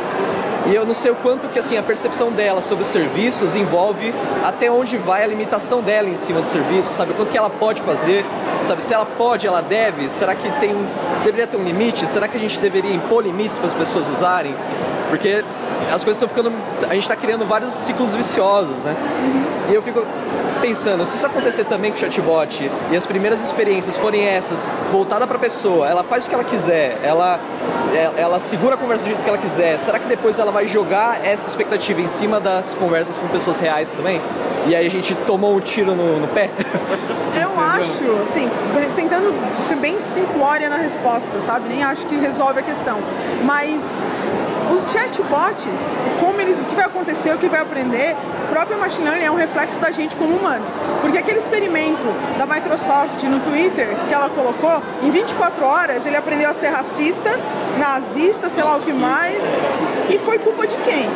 E eu não sei o quanto que assim a percepção dela sobre os serviços envolve até onde vai a limitação dela em cima do serviço, sabe? O quanto que ela pode fazer, sabe? Se ela pode, ela deve. Será que tem deveria ter um limite? Será que a gente deveria impor limites para as pessoas usarem? Porque as coisas estão ficando, a gente está criando vários ciclos viciosos, né? E eu fico pensando, se isso acontecer também com o chatbot e as primeiras experiências forem essas, voltada para a pessoa, ela faz o que ela quiser, ela, ela, ela segura a conversa do jeito que ela quiser, será que depois ela vai jogar essa expectativa em cima das conversas com pessoas reais também? E aí a gente tomou um tiro no, no pé? Eu acho, assim, tentando ser bem simplória na resposta, sabe? Nem acho que resolve a questão. Mas os chatbots, como eles, o que vai acontecer, o que vai aprender, o próprio machine learning é um reflexo da gente como humano. Porque aquele experimento da Microsoft no Twitter que ela colocou, em 24 horas ele aprendeu a ser racista, nazista, sei lá o que mais. E foi culpa de quem?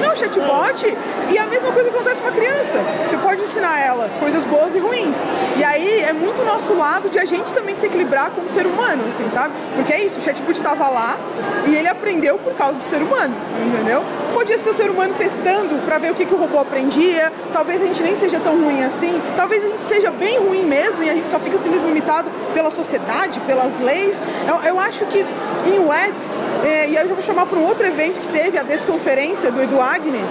Não, chatbot. E a mesma coisa acontece com a criança. Você pode ensinar ela coisas boas e ruins. E aí é muito nosso lado de a gente também se equilibrar como ser humano, assim, sabe? Porque é isso, o chatbot estava lá e ele aprendeu por causa do ser humano, entendeu? Podia ser o ser humano testando para ver o que, que o robô aprendia. Talvez a gente nem seja tão ruim assim. Talvez a gente seja bem ruim mesmo e a gente só fica sendo limitado pela sociedade, pelas leis. Eu, eu acho que em UX, é, e aí eu já vou chamar para um outro evento que teve, a desconferência do Edu Agni,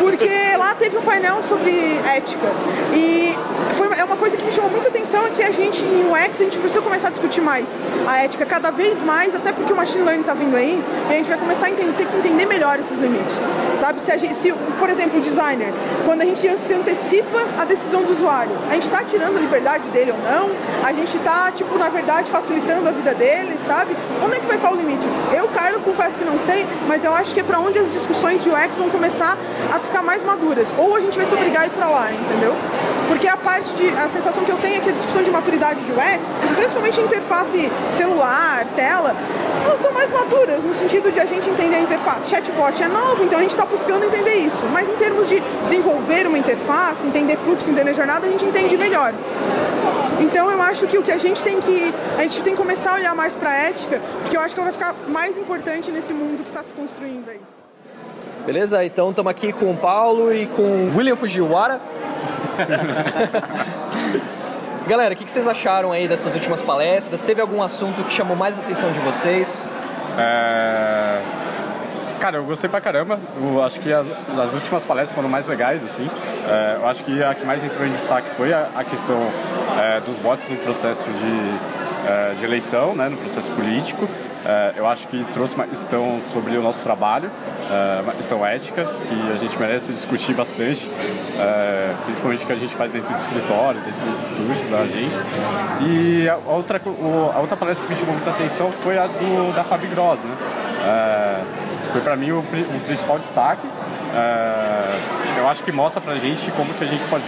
porque lá teve um painel sobre ética. E foi, é uma coisa que me chamou muita atenção é que a gente, em UX, a gente precisa começar a discutir mais a ética cada vez mais, até porque o machine learning está vindo aí, e a gente vai começar a entender, ter que entender melhor esses limites. Sabe, se, gente, se por exemplo, o designer, quando a gente se antecipa a decisão do usuário, a gente está tirando a liberdade dele ou não, a gente está, tipo, na verdade, facilitando a vida dele, sabe? Onde é que vai estar o limite? Eu, Carlos, confesso que não sei, mas eu acho que é para onde as discussões de UX vão começar a ficar mais maduras. Ou a gente vai se obrigar a ir para lá, entendeu? Porque a parte de. A sensação que eu tenho é que a discussão de maturidade de UX, principalmente interface celular, tela, elas estão mais maduras no sentido de a gente entender a interface. Chatbot é novo, então a gente está buscando entender isso. Mas em termos de desenvolver uma interface, entender fluxo, entender jornada, a gente entende melhor. Então eu acho que o que a gente tem que a gente tem que começar a olhar mais para a ética, porque eu acho que ela vai ficar mais importante nesse mundo que está se construindo aí. Beleza? Então estamos aqui com o Paulo e com o William Fujiwara. Galera, o que vocês acharam aí dessas últimas palestras? Teve algum assunto que chamou mais a atenção de vocês? É, Cara, eu gostei pra caramba. Eu acho que as, as últimas palestras foram mais legais, assim. É, eu acho que a que mais entrou em destaque foi a, a questão é, dos bots no processo de, é, de eleição, né, no processo político. É, eu acho que trouxe uma questão sobre o nosso trabalho, é, uma questão ética, que a gente merece discutir bastante, é, principalmente o que a gente faz dentro do escritório, dentro dos estúdios, da agência. E a outra, a outra palestra que me chamou muita atenção foi a do, da Fabi Gross, né? foi para mim o, principal destaque. eu acho que mostra pra gente como que a gente pode,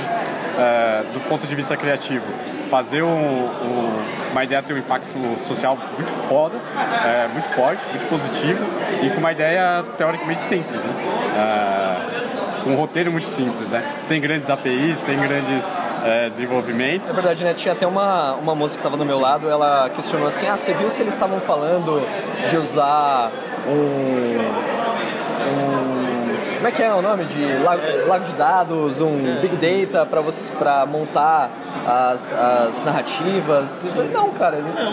do ponto de vista criativo, fazer um, um, uma ideia ter um impacto social muito foda, é, muito forte, muito positivo e com uma ideia teoricamente simples, né? É, com um roteiro muito simples, né? Sem grandes APIs, sem grandes é, desenvolvimentos. É verdade, né? Tinha até uma, uma moça que estava do meu lado, ela questionou assim, ah, você viu se eles estavam falando de usar um como é que é o nome de lago, lago de dados, um big data para você para montar as, as narrativas? Não, cara, ele, não.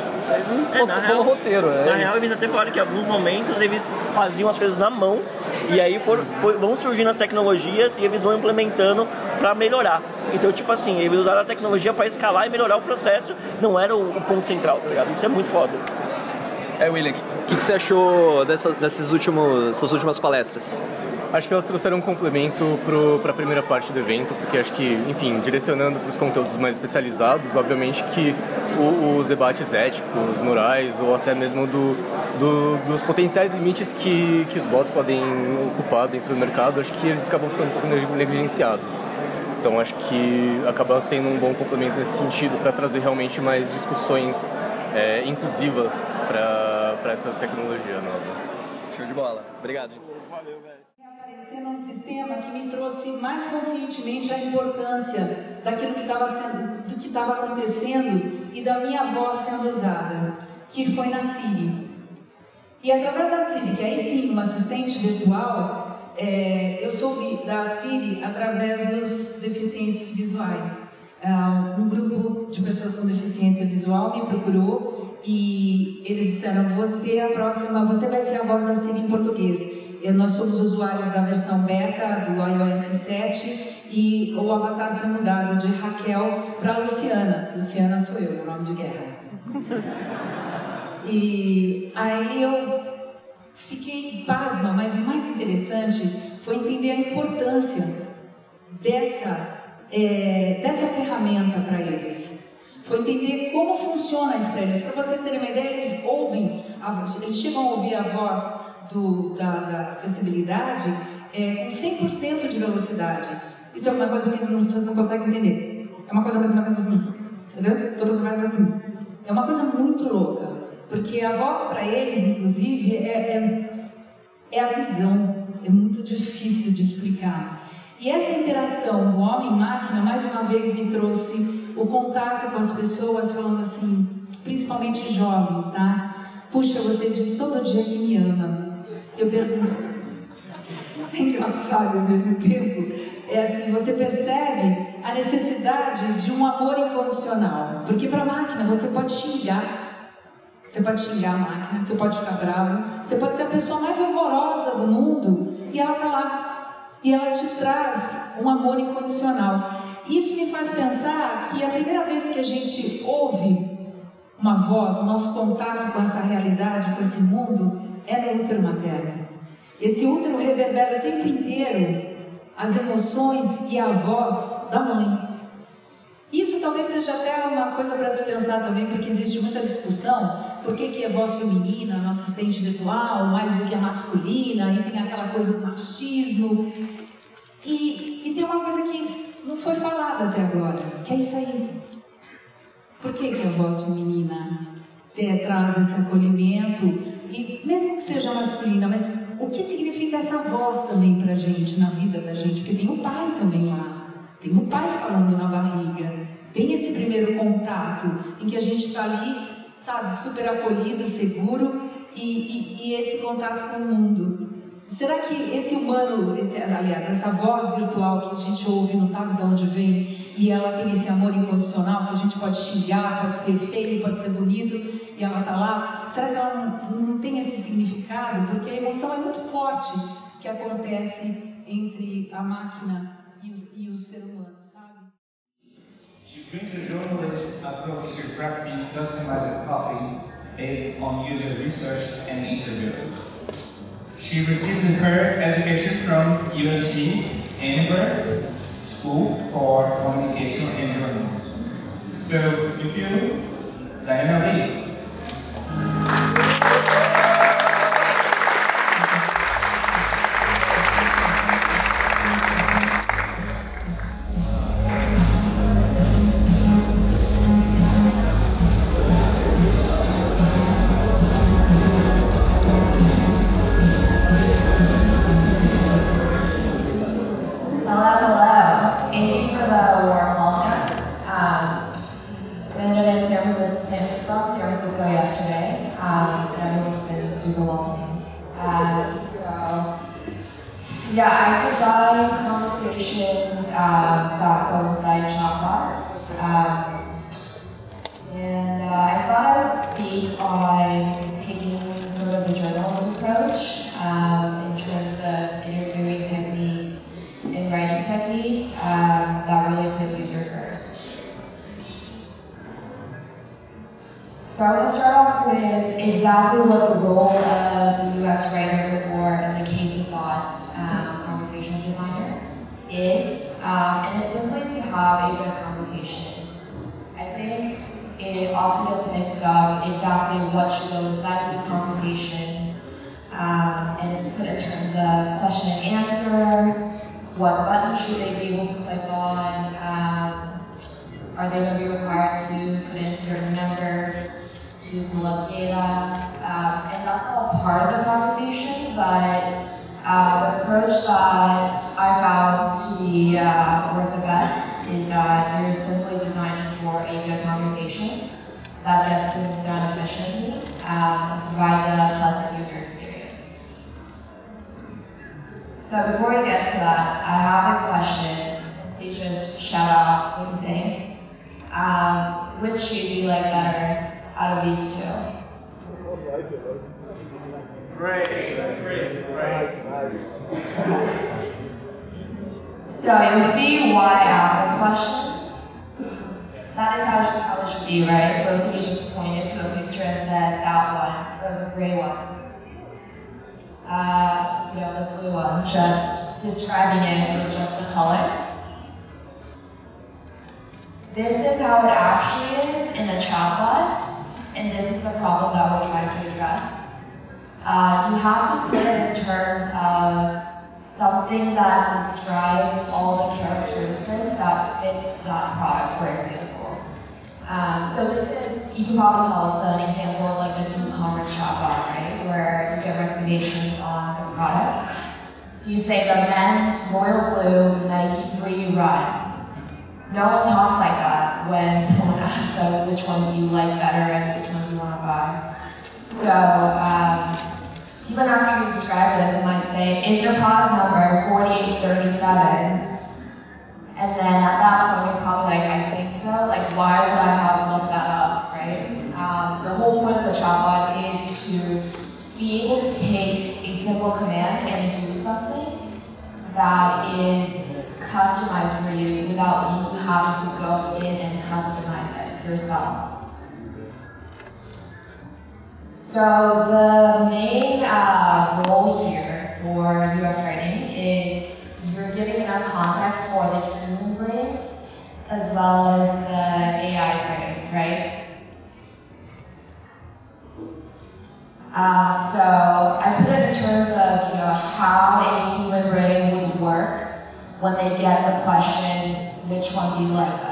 ele é, real, roteiro. É na isso. real, eles até falaram que em alguns momentos eles faziam as coisas na mão e aí for, for, vão surgindo as tecnologias e eles vão implementando para melhorar. Então, tipo assim, eles usaram a tecnologia para escalar e melhorar o processo, não era o, o ponto central, tá ligado? Isso é muito foda. É, William, o que, que, você achou dessa, desses últimos, dessas últimas palestras? Acho que elas trouxeram um complemento para a primeira parte do evento, porque acho que, enfim, direcionando para os conteúdos mais especializados, obviamente que o, os debates éticos, morais, ou até mesmo do, do, dos potenciais limites que, que os bots podem ocupar dentro do mercado, acho que eles acabam ficando um pouco negligenciados. Então acho que acaba sendo um bom complemento nesse sentido para trazer realmente mais discussões é, inclusivas para essa tecnologia nova. Show de bola. Obrigado. Valeu, sendo um sistema que me trouxe mais conscientemente a importância daquilo que estava sendo, do que estava acontecendo e da minha voz sendo usada, que foi na Siri. E através da Siri, que aí sim, uma assistente virtual, é, eu soube da Siri através dos deficientes visuais. É, um grupo de pessoas com deficiência visual me procurou e eles disseram: Você é a próxima, você vai ser a voz da Siri em português. Nós somos usuários da versão beta do iOS 7 e o avatar foi mudado de Raquel para Luciana. Luciana sou eu, meu nome de guerra. E aí eu fiquei pasma, mas o mais interessante foi entender a importância dessa, é, dessa ferramenta para eles. Foi entender como funciona isso para eles. Para vocês terem uma ideia, eles ouvem, a, eles chegam a ouvir a voz do, da, da, acessibilidade é, com 100% de velocidade. Isso é uma coisa que pessoas não conseguem entender. É uma coisa mais ou menos assim. Entendeu? Todo mundo faz assim. É uma coisa muito louca. Porque a voz para eles, inclusive, é, é, é a visão. É muito difícil de explicar. E essa interação do homem-máquina, mais uma vez, me trouxe o contato com as pessoas, falando assim, principalmente jovens, tá? Puxa, você diz todo dia que me ama. Eu pergunto, é engraçado ao mesmo tempo, é assim, você percebe a necessidade de um amor incondicional. Porque para a máquina você pode xingar, você pode xingar a máquina, você pode ficar bravo, você pode ser a pessoa mais horrorosa do mundo e ela está lá. E ela te traz um amor incondicional. Isso me faz pensar que a primeira vez que a gente ouve uma voz, o nosso contato com essa realidade, com esse mundo, é no útero materno. Esse útero reverbera o tempo inteiro as emoções e a voz da mãe. Isso talvez seja até uma coisa para se pensar também, porque existe muita discussão. Por que, que é voz feminina, no assistente virtual, mais do que a masculina, e tem aquela coisa do machismo. E, e tem uma coisa que não foi falada até agora, que é isso aí. Por que, que a voz feminina traz esse acolhimento e mesmo que seja masculina, mas o que significa essa voz também para a gente, na vida da gente? Porque tem o pai também lá, tem o pai falando na barriga, tem esse primeiro contato em que a gente está ali, sabe, super acolhido, seguro e, e, e, esse contato com o mundo. Será que esse humano, esse, aliás, essa voz virtual que a gente ouve, não sabe de onde vem, e ela tem esse amor incondicional que a gente pode xingar, pode ser feio, pode ser bonito, e ela está lá, será que ela não, não tem esse significado? Porque a emoção é muito forte que acontece entre a máquina e o, e o ser humano, sabe? She brings a journalist approach to crafting customized copy based on user research and interview. She received her education from USC Edinburgh School for Communication and Journalism. So, if you, Diana Lee. Been super welcoming. Uh, so, yeah, I design conversation um, that coincide chatbots. Um, and uh, I thought I would speak on taking sort of a journalist approach um, in terms of interviewing techniques and writing techniques um, that really put user first. So I want to start exactly what the role of the UX writer or in the case of thoughts um, conversational designer is, um, and it's simply to have a good conversation. I think it often gets mixed up exactly what should go inside this conversation, um, and it's put in terms of question and answer, what button should they be able to click on, um, are they going to be required to put in a certain number to up data, um, and that's all part of the conversation, but uh, the approach that I found to be uh, work the best is that you're simply designing for a good conversation that gets things done efficiently um, and provides a pleasant user experience. So before we get to that, I have a question. Please just shout out what you think. Um, which shoe do you like better out of these two? So you'll see why I asked this question. That is how, it- should be, right? You just pointed to a picture and said that one, or the gray one. Uh, you know, the blue one, just describing it with just the color. This is how it actually is in the chatbot, and this is the problem that we're trying to address. Uh, you have to put it in terms of something that describes all the characteristics that fits that product, for example. Um, so this is, you can probably tell it's an example of like an e-commerce chatbot, right? Where you get recommendations on the product. So you say the men's royal blue Nike 3 run. No one talks like that when them which ones you like better and which ones you want to buy. So um, even after you describe it might say, is your product number 4837? And then at that point, you're probably like, I think so. Like, why would I have looked that up, right? Um, the whole point of the chatbot is to be able to take a simple command and do something that is customized for you without you having to go in and customize it yourself. So the main uh, role here for UX training is you're giving enough context for the human brain as well as the AI brain, right? Uh, so I put it in terms of you know how a human brain would work when they get the question, which one do you like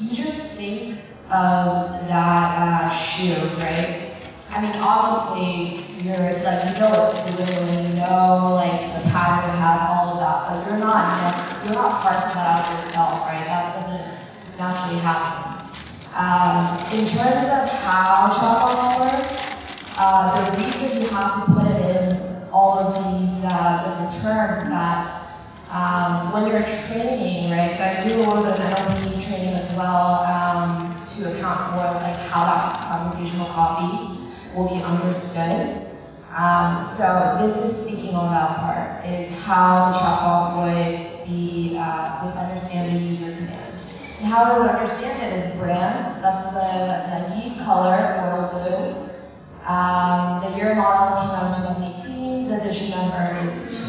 You just think of that uh, shoe, right? I mean, obviously, you're like you know it's blue, you know like the pattern has all of that, but you're not you're not parsing that out yourself, right? That doesn't naturally happen. Um, in terms of how chatbots work, uh, the reason you have to put it in all of these uh, different terms that um, when you're training, right? So I do a little bit of NLP training as well um, to account for like how that conversational copy will be understood. Um, so this is speaking on that part, is how the chatbot would be, uh, would understand the user command. And how it would understand it is brand, that's the that's Nike, color, royal blue. Um, the year model came out in 2018, the edition number is 2.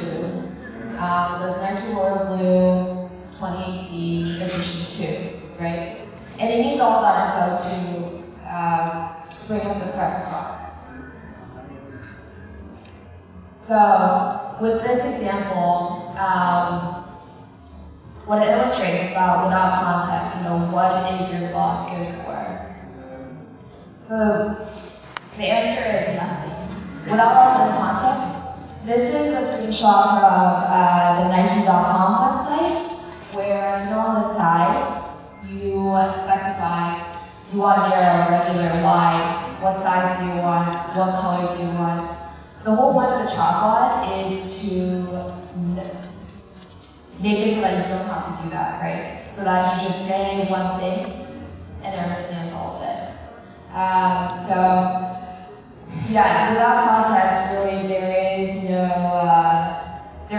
Um, so it's Nike Royal Blue 2018, edition 2, right? And it needs all that info to uh, bring up the correct product. So with this example, um, what it illustrates about without context, you know, what is your blog good for? So the answer is nothing. Without all this context, this is a screenshot from uh, the Nike.com website where, you know, on the side, you specify you want narrow, regular, wide, what size do you want, what color do you want. The whole point of the chatbot is to make it so that you don't have to do that, right? So that you just say one thing and it understands all of it. Um, so, yeah, without context,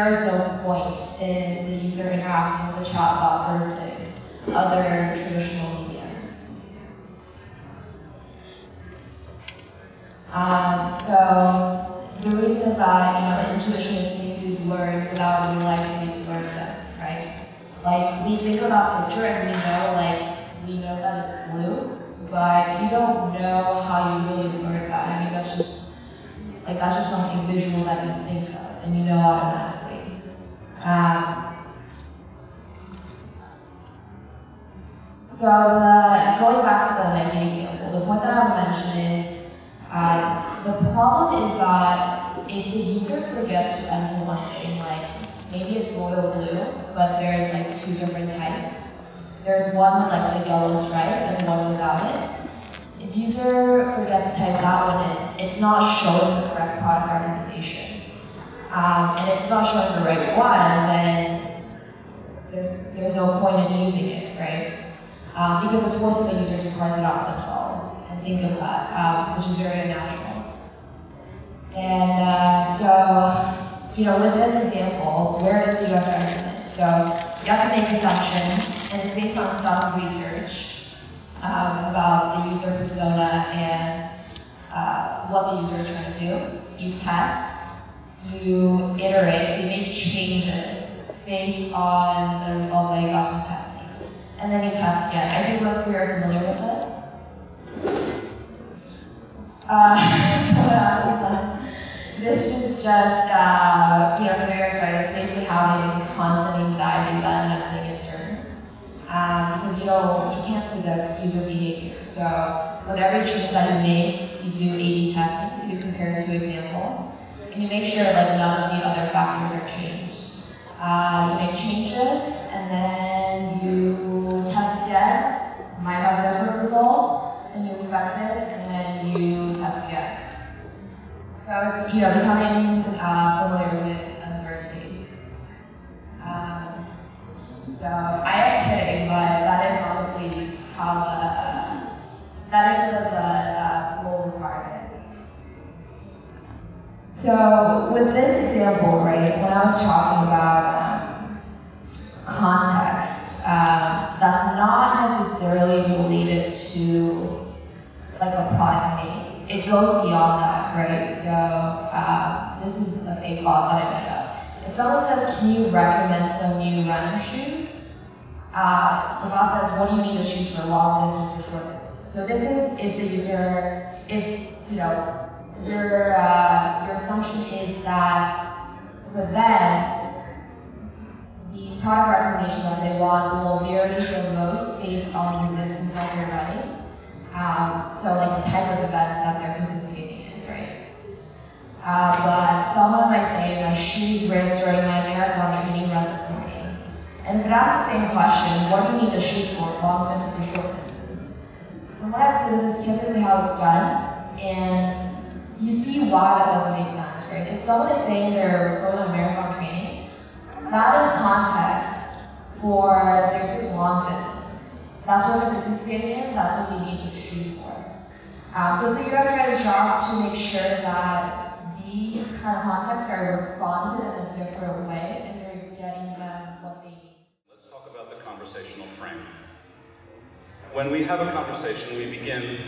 there is no point in the user interacting with the chatbot versus other traditional mediums. Um, so the reason is that you know intuition things we've learned without realizing we've them, right? Like we think about picture and we know like we know that it's blue, but you don't know how you really learned that. I mean that's just like that's just something visual that you think of and you know automatically. Um, so the, going back to the Nike example, the point that I want to mention is uh, the problem is that if the user forgets to enter one thing, like maybe it's royal blue, but there's like two different types. There's one with like the yellow stripe and one without it. If user forgets to type that one in, it's not showing the correct product. Um, and if it's not showing the right one, then there's there's no point in using it, right? Um, because it's forcing the user to parse it out themselves and think of that, um, which is very unnatural. And uh, so, you know, with this example, where does the enter in? So you have to make assumptions, and it's based on some research um, about the user persona and uh, what the user is trying to do. You test, you iterate, you make changes based on the results that you got from testing. And then you test again. I think most of you are familiar with this. Uh, this is just, uh, you know, York right? It's basically having constant anxiety that nothing is certain. Um, because you know, you can't predict user behavior. So with every change that you make, you do A-B testing to compare two examples. And you make sure like none of the other factors are changed. Uh, you make changes, and then you test again. Might have different results than you expected, and then you test again. So it's you know becoming uh, familiar So with this example, right, when I was talking about um, context, um, that's not necessarily related to like a product name. It goes beyond that, right? So uh, this is a bot that I made up. If someone says, "Can you recommend some new running shoes?" Uh, the bot says, "What do you need the shoes for? Long distance or short distance?" So this is if the user, if you know your uh, your assumption is that for them, the product recommendation that they want will vary the most based on the distance that you're running. Um, so like the type of event that they're participating in, right? Uh, but someone might say, my shoes ripped during my marathon training run this morning. And if it asks the same question, what do you need the shoes for, long distance or short distance? From what I've seen, this is typically how it's done. And you see why that doesn't make sense, right? If someone is saying they're going on marathon training, that is context for their long distance. That's what they're participating in, that's what they need to shoes for. Um, so it's a UX job to make sure that the kind of contexts are responded in a different way and they're getting them what they need. Let's talk about the conversational frame. When we have a conversation, we begin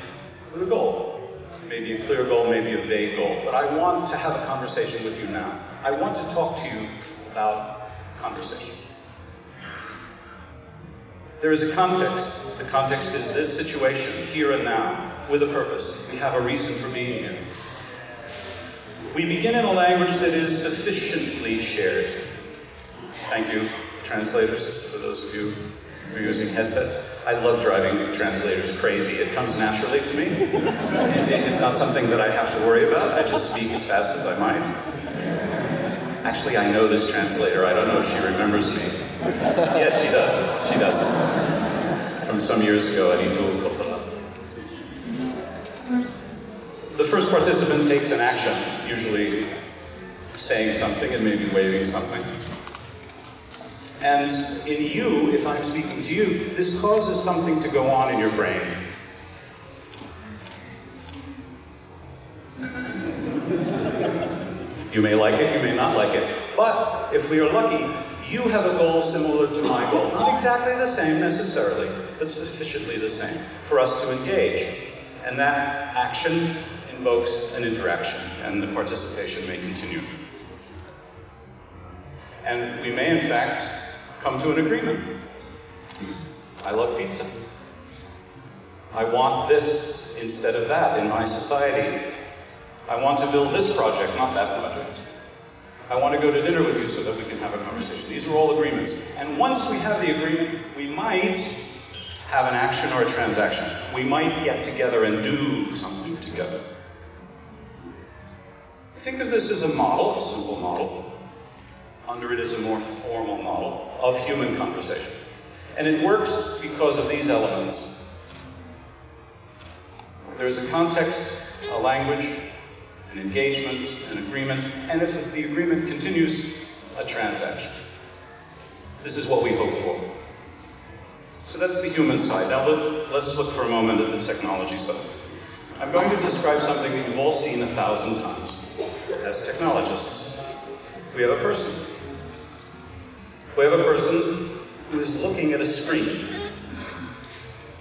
with a goal. Maybe a clear goal, maybe a vague goal. But I want to have a conversation with you now. I want to talk to you about conversation. There is a context. The context is this situation, here and now, with a purpose. We have a reason for being here. We begin in a language that is sufficiently shared. Thank you, translators, for those of you who are using headsets. I love driving translators crazy. It comes naturally to me. it's not something that I have to worry about. I just speak as fast as I might. Actually, I know this translator. I don't know if she remembers me. Yes, she does. She does. From some years ago at Itul Kotala. The first participant takes an action, usually saying something and maybe waving something. And in you, if I'm speaking to you, this causes something to go on in your brain. You may like it, you may not like it. But if we are lucky, you have a goal similar to my goal. Not exactly the same necessarily, but sufficiently the same for us to engage. And that action invokes an interaction, and the participation may continue. And we may, in fact, come to an agreement. I love pizza. I want this instead of that in my society. I want to build this project, not that project. I want to go to dinner with you so that we can have a conversation. These are all agreements. And once we have the agreement, we might have an action or a transaction. We might get together and do something together. Think of this as a model, a simple model. Under it is a more formal model of human conversation. And it works because of these elements. There is a context, a language, an engagement, an agreement, and if the agreement continues, a transaction. This is what we hope for. So that's the human side. Now let, us look for a moment at the technology side. I'm going to describe something that you've all seen a thousand times as technologists. We have a person. We have a person who is looking at a screen.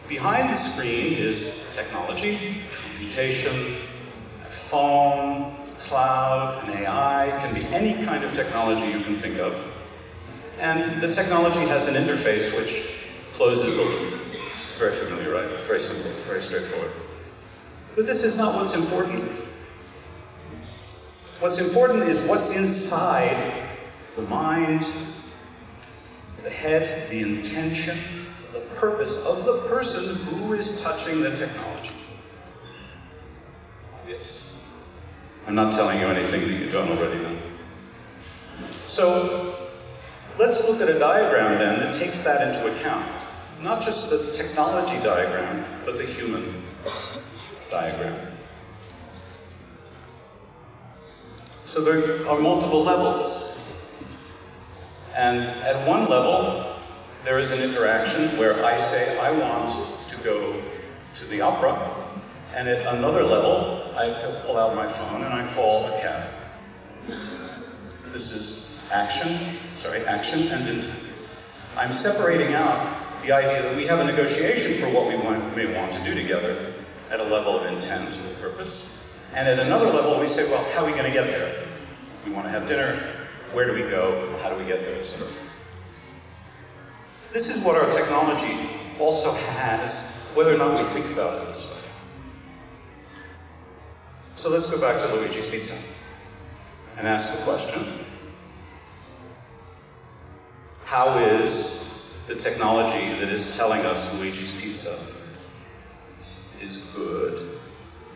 Behind the screen is technology, computation, phone, cloud, an AI, can be any kind of technology you can think of. And the technology has an interface which closes the loop. It's very familiar, right? Very simple, very straightforward. But this is not what's important. What's important is what's inside the mind, head, the intention, the purpose of the person who is touching the technology. Yes. I'm not telling you anything that you don't already know. So let's look at a diagram then that takes that into account. Not just the technology diagram, but the human diagram. So there are multiple levels. And at one level, there is an interaction where I say, I want to go to the opera. And at another level, I pull out my phone and I call a cab. This is action, sorry, action and intent. I'm separating out the idea that we have a negotiation for what we want, may want to do together at a level of intent or purpose. And at another level, we say, well, how are we going to get there? We want to have dinner. Where do we go? How do we get there, etc. This is what our technology also has, whether or not we think about it this way. So let's go back to Luigi's Pizza and ask the question How is the technology that is telling us Luigi's Pizza is good,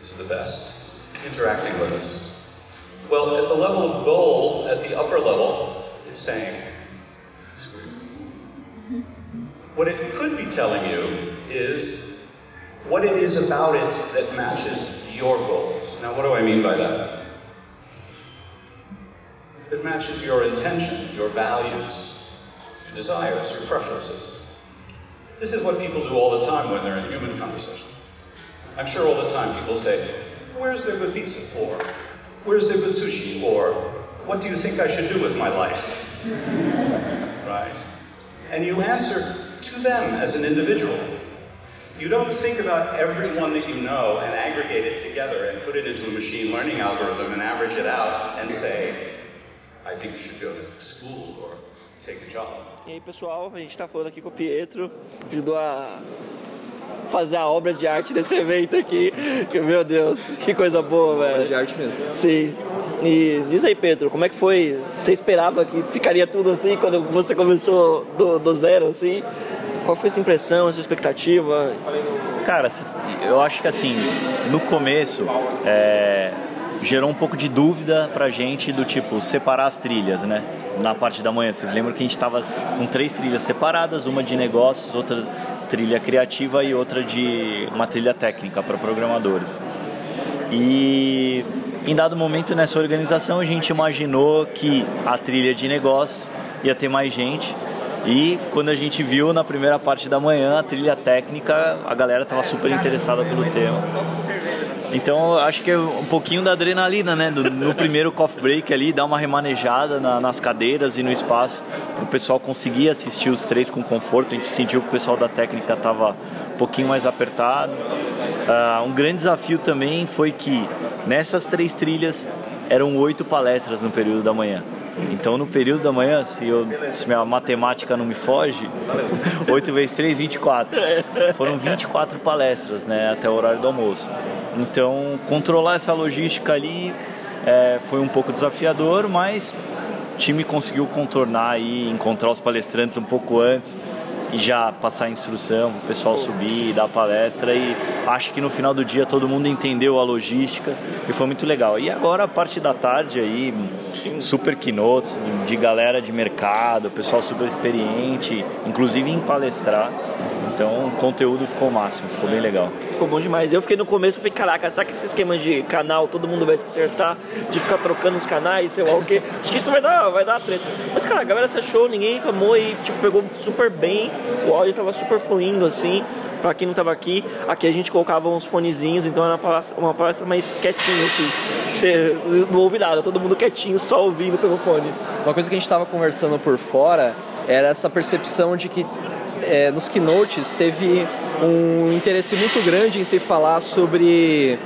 is the best, interacting with us? Well, at the level of goal, at the upper level, it's saying, what it could be telling you is what it is about it that matches your goals. Now, what do I mean by that? It matches your intention, your values, your desires, your preferences. This is what people do all the time when they're in human conversation. I'm sure all the time people say, Where's the good pizza for? Where's the good sushi for? What do you think I should do with my life? right. And you answer to them as an individual. You don't think about everyone that you know and aggregate it together and put it into a machine learning algorithm and average it out and say, I think you should go to school or take a job. E aí, pessoal, a gente está falando aqui com o Pietro, ajudou a fazer a obra de arte desse evento aqui. Que, meu Deus, que coisa boa, velho. Obra de arte mesmo. Sim. E diz aí, Pedro, como é que foi? Você esperava que ficaria tudo assim quando você começou do, do zero, assim? Qual foi a sua impressão, a sua expectativa? Cara, eu acho que assim, no começo, é, gerou um pouco de dúvida pra gente do tipo, separar as trilhas, né? Na parte da manhã. Vocês lembram que a gente estava com três trilhas separadas, uma de negócios, outra trilha criativa e outra de uma trilha técnica para programadores. E em dado momento nessa organização a gente imaginou que a trilha de negócio ia ter mais gente e quando a gente viu na primeira parte da manhã a trilha técnica, a galera estava super interessada pelo tema. Então acho que é um pouquinho da adrenalina, né? No, primeiro coffee break ali, dar uma remanejada na, nas cadeiras e no espaço para o pessoal conseguir assistir os três com conforto. A gente sentiu que o pessoal da técnica estava um pouquinho mais apertado. Uh, um grande desafio também foi que nessas três trilhas eram oito palestras no período da manhã. Então no período da manhã, se, eu, se minha matemática não me foge, 8 vezes 3, 24. Foram 24 palestras né, até o horário do almoço. Então controlar essa logística ali é, foi um pouco desafiador, mas o time conseguiu contornar e encontrar os palestrantes um pouco antes e já passar a instrução o pessoal subir, dar palestra e acho que no final do dia todo mundo entendeu a logística e foi muito legal. E agora a parte da tarde aí, super keynotes de galera de mercado, pessoal super experiente, inclusive em palestrar. Então o conteúdo ficou máximo, ficou bem legal. Ficou bom demais. Eu fiquei no começo, falei, caraca, será que esse esquema de canal todo mundo vai se acertar, de ficar trocando os canais, sei lá o quê? Acho que isso vai dar, vai dar treta. Mas cara, a galera se achou, ninguém reclamou e tipo, pegou super bem, o áudio tava super fluindo assim. Pra quem não tava aqui, aqui a gente colocava uns fonezinhos, então era uma palestra, uma palestra mais quietinha, assim. Você não ouve nada, todo mundo quietinho, só ouvindo pelo fone. Uma coisa que a gente tava conversando por fora era essa percepção de que é, nos keynotes teve um interesse muito grande em se falar sobre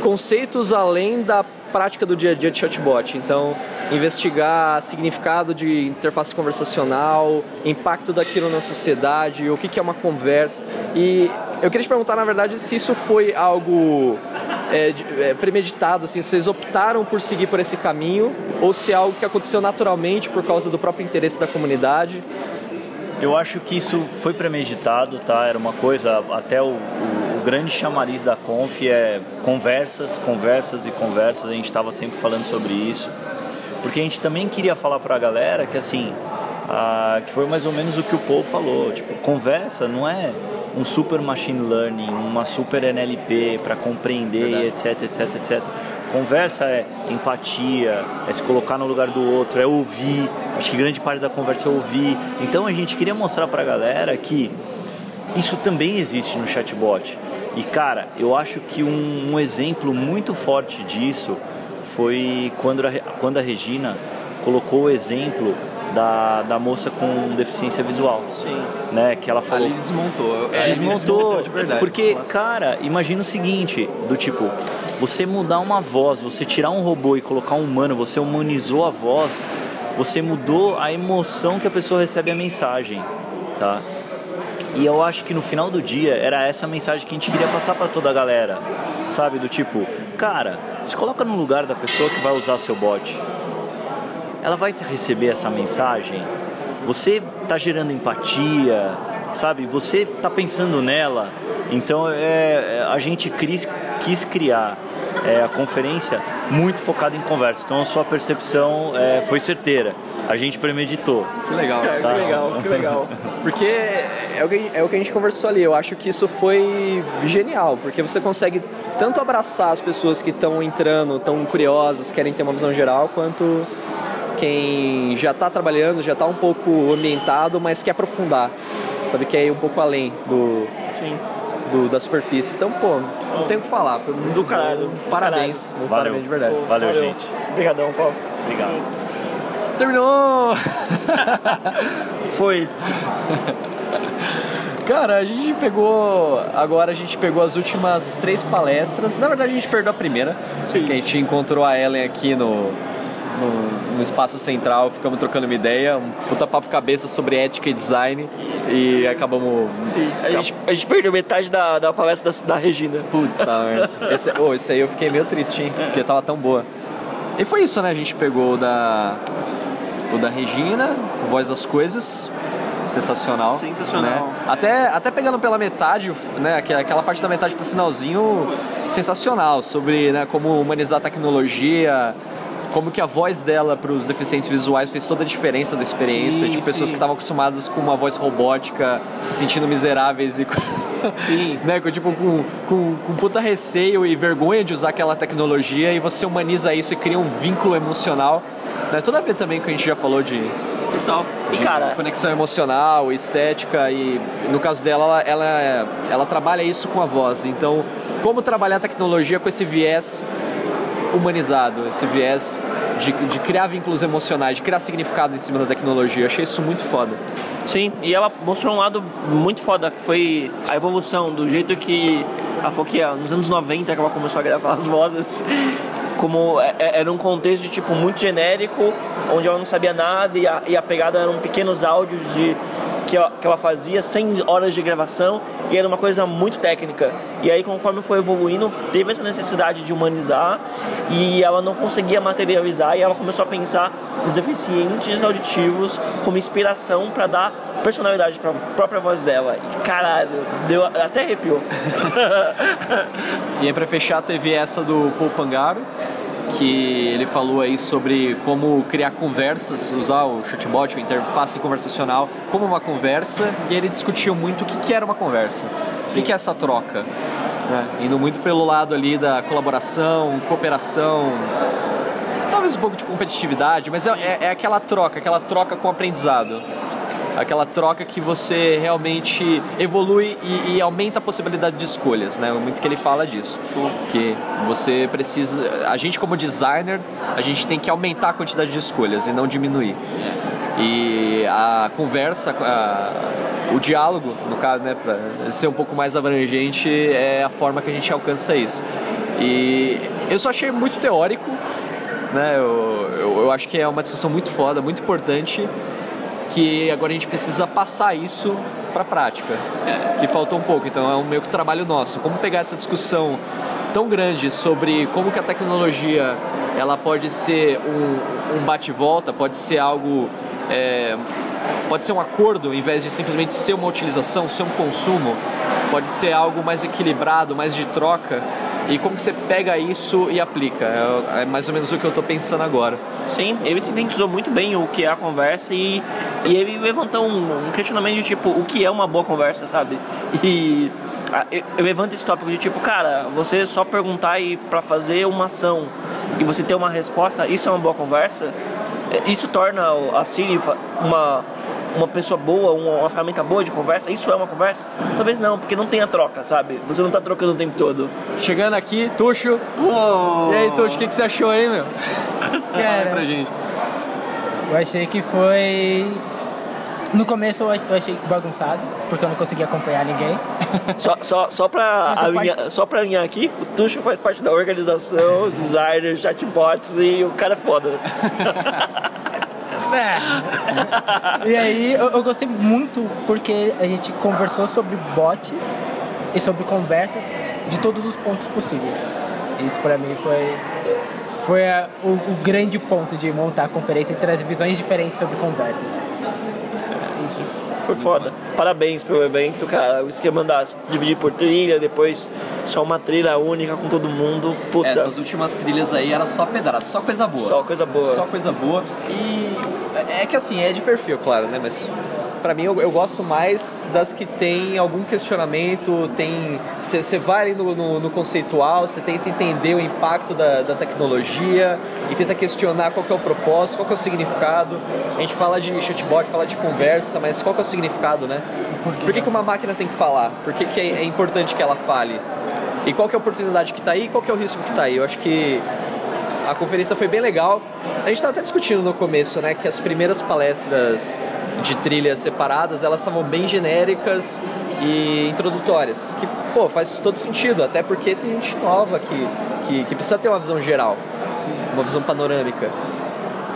conceitos além da prática do dia a dia de chatbot. Então, investigar significado de interface conversacional, impacto daquilo na sociedade, o que, que é uma conversa. E eu queria te perguntar, na verdade, se isso foi algo é, é, premeditado, assim, vocês optaram por seguir por esse caminho, ou se é algo que aconteceu naturalmente por causa do próprio interesse da comunidade. Eu acho que isso foi premeditado, tá? Era uma coisa, até o, o, o grande chamariz da Conf é conversas, conversas e conversas, a gente estava sempre falando sobre isso. Porque a gente também queria falar para a galera que assim, que foi mais ou menos o que o Paul falou, tipo, conversa não é um super machine learning, uma super NLP para compreender, etc, etc, etc. Conversa é empatia, é se colocar no lugar do outro, é ouvir. Acho que grande parte da conversa é ouvir. Então a gente queria mostrar para a galera que isso também existe no chatbot. E cara, eu acho que um, um exemplo muito forte disso foi quando a, quando a Regina colocou o exemplo da, da moça com deficiência visual. Sim. Né, que ela falou. Ali desmontou. É, desmontou. De verdade, porque, cara, imagina o seguinte, do tipo, você mudar uma voz, você tirar um robô e colocar um humano, você humanizou a voz, você mudou a emoção que a pessoa recebe a mensagem, tá? E eu acho que no final do dia era essa mensagem que a gente queria passar para toda a galera, sabe? Do tipo, cara, se coloca no lugar da pessoa que vai usar seu bot ela vai receber essa mensagem. Você está gerando empatia, sabe? Você está pensando nela. Então é, é, a gente quis, quis criar é, a conferência muito focada em conversa. Então a sua percepção é, foi certeira. A gente premeditou. Que legal, tá? que legal, que legal. Porque é o, que, é o que a gente conversou ali. Eu acho que isso foi genial, porque você consegue tanto abraçar as pessoas que estão entrando, estão curiosas, querem ter uma visão geral, quanto quem já está trabalhando, já está um pouco ambientado, mas quer aprofundar. sabe que é ir um pouco além do, do da superfície. Então, pô, não tem o que falar. Foi muito Do caralho. Parabéns. Caralho. Parabéns de verdade. Valeu, gente. Obrigadão, Paulo. Obrigado. Terminou! Foi. Cara, a gente pegou. Agora a gente pegou as últimas três palestras. Na verdade, a gente perdeu a primeira. Sim. Que a gente encontrou a Ellen aqui no, no, no espaço central, ficamos trocando uma ideia, um puta papo cabeça sobre ética e design. E acabamos. Sim, a gente, a gente perdeu metade da, da palestra da, da Regina. Puta merda. Esse, oh, esse aí eu fiquei meio triste, hein? Porque tava tão boa. E foi isso, né? A gente pegou o da. O da Regina, Voz das Coisas, sensacional. Sensacional. né? Até, até pegando pela metade, né? aquela- Aquela parte da metade pro finalzinho, sensacional. Sobre né, como humanizar a tecnologia, como que a voz dela para os deficientes visuais fez toda a diferença da experiência. Sim, tipo, pessoas sim. que estavam acostumadas com uma voz robótica, se sentindo miseráveis e com, né, com, tipo, com, com, com puta receio e vergonha de usar aquela tecnologia e você humaniza isso e cria um vínculo emocional. Né? Tudo a ver também com o que a gente já falou de Total. E de cara, conexão emocional, estética e no caso dela ela, ela, ela trabalha isso com a voz. Então, como trabalhar a tecnologia com esse viés humanizado, esse viés de, de criar vínculos emocionais, de criar significado em cima da tecnologia. Eu achei isso muito foda. Sim, e ela mostrou um lado muito foda, que foi a evolução, do jeito que que ah, nos anos 90 que ela começou a gravar as vozes, como é- é- era um contexto de tipo muito genérico, onde ela não sabia nada e a, e a pegada eram pequenos áudios de que ela, que ela fazia, 100 horas de gravação, e era uma coisa muito técnica. E aí, conforme foi evoluindo, teve essa necessidade de humanizar, e ela não conseguia materializar, e ela começou a pensar nos deficientes auditivos como inspiração para dar personalidade para a própria voz dela. E caralho, deu até arrepiou. E aí pra fechar teve essa do Paul Pangaro, que ele falou aí sobre como criar conversas, usar o chatbot, a interface conversacional como uma conversa, e ele discutiu muito o que, que era uma conversa, o que, que é essa troca. né? Indo muito pelo lado ali da colaboração, cooperação, talvez um pouco de competitividade, mas é, é- é aquela troca, aquela troca com aprendizado. Aquela troca que você realmente evolui e, e aumenta a possibilidade de escolhas, né? Muito que ele fala disso. Que você precisa. A gente, como designer, a gente tem que aumentar a quantidade de escolhas e não diminuir. E a conversa, a- o diálogo, no caso, né, para ser um pouco mais abrangente, é a forma que a gente alcança isso. E eu só achei muito teórico, né? Eu, eu, eu acho que é uma discussão muito foda, muito importante, que agora a gente precisa passar isso para a prática, que faltou um pouco. Então é um meio que trabalho nosso. Como pegar essa discussão tão grande sobre como que a tecnologia ela pode ser um, um bate-volta, pode ser algo é, pode ser um acordo em vez de simplesmente ser uma utilização, ser um consumo, pode ser algo mais equilibrado, mais de troca. E como que você pega isso e aplica? É, é mais ou menos o que eu estou pensando agora. Sim, ele sintetizou muito bem o que é a conversa e, e ele levantou um, um questionamento de tipo, o que é uma boa conversa, sabe? E eu, eu levanto esse tópico de tipo, cara, você só perguntar e para fazer uma ação e você ter uma resposta, isso é uma boa conversa? É, Isso torna a Siri uma, uma pessoa boa, uma, uma ferramenta boa de conversa? Isso é uma conversa? Talvez não, porque não tem a troca, sabe? Você não tá trocando o tempo todo. Chegando aqui, Tuxo. E aí, Tuxo, o que, que você achou aí, meu? Fala aí pra gente. Eu achei que foi. No começo eu ach- eu achei bagunçado, porque eu não conseguia acompanhar ninguém. Só, só, só, pra alinhar, só pra alinhar aqui, o Tuxo faz parte da organização, designer, chatbots e o cara é foda. É. E aí eu, eu gostei muito porque a gente conversou sobre bots e sobre conversa de todos os pontos possíveis. Isso pra mim foi foi a- o, o grande ponto de montar a conferência e trazer visões diferentes sobre conversas. Foi foda. Parabéns pelo evento, cara. O esquema da dividir por trilha, depois só uma trilha única com todo mundo. Puta. Essas últimas trilhas aí era só pedrada, só coisa boa. Só coisa boa. Só coisa boa. E é que assim, é de perfil, claro, né? Mas pra mim eu, eu gosto mais das que tem algum questionamento, tem. Você vai ali no, no, no conceitual, você tenta entender o impacto da, da tecnologia e tenta questionar qual que é o propósito, qual que é o significado. A gente fala de chatbot, fala de conversa, mas qual que é o significado, né? Por que, que uma máquina tem que falar? Por que, que é, é importante que ela fale? E qual que é a oportunidade que está aí e qual que é o risco que está aí? Eu acho que a conferência foi bem legal. A gente estava até discutindo no começo, né, que as primeiras palestras de trilhas separadas, elas estavam bem genéricas e introdutórias, que, pô, faz todo sentido, até porque tem gente nova que, que, que precisa ter uma visão geral, uma visão panorâmica.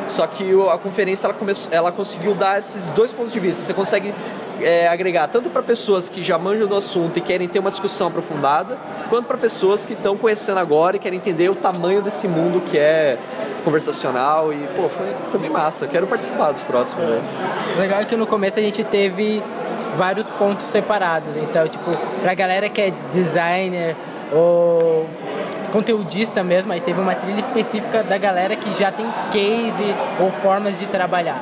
Só que a conferência ela, começou, ela conseguiu dar esses dois pontos de vista. Você consegue é, agregar tanto para pessoas que já manjam do assunto e querem ter uma discussão aprofundada, quanto para pessoas que estão conhecendo agora e querem entender o tamanho desse mundo que é conversacional. E, pô, foi, foi bem massa. Quero participar dos próximos. Né? Legal é que no começo a gente teve vários pontos separados. Então, tipo, pra galera que é designer ou conteudista mesmo, aí teve uma trilha específica da galera que já tem case ou formas de trabalhar.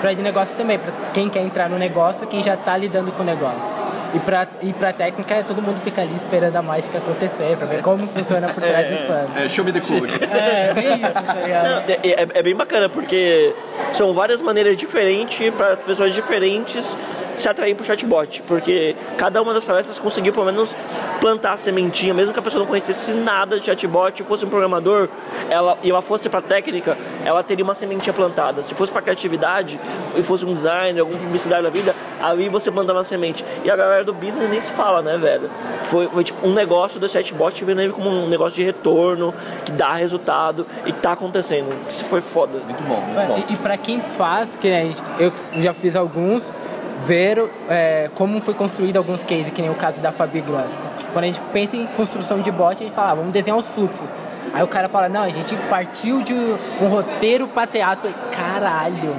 Para de negócio também, para quem quer entrar no negócio, quem já está lidando com o negócio. E para e pra técnica, todo mundo fica ali esperando a mágica acontecer, para ver como funciona por trás dos planos. É, show me the code. É, bem isso, tá? Não, é, é- é bem bacana, porque são várias maneiras diferentes para pessoas diferentes se atrair pro chatbot, porque cada uma das palestras conseguiu pelo menos plantar a sementinha, mesmo que a pessoa não conhecesse nada de chatbot, fosse um programador, ela e ela fosse para técnica, ela teria uma sementinha plantada. Se fosse para criatividade e fosse um designer, alguma publicidade da vida, ali você plantava uma semente. E a galera do business nem se fala, né, velho? Foi, foi tipo um negócio do chatbot vendo ele como um negócio de retorno, que dá resultado e que tá acontecendo. Isso foi foda. Muito bom, muito bom. E, e para quem faz, que né, eu já fiz alguns, ver é, como foi construído alguns cases, que nem o caso da Fabi Gross. Tipo, quando a gente pensa em construção de bot, a gente fala, ah, vamos desenhar os fluxos. Aí o cara fala, não, a gente partiu de um roteiro pra teatro. Eu falei, caralho.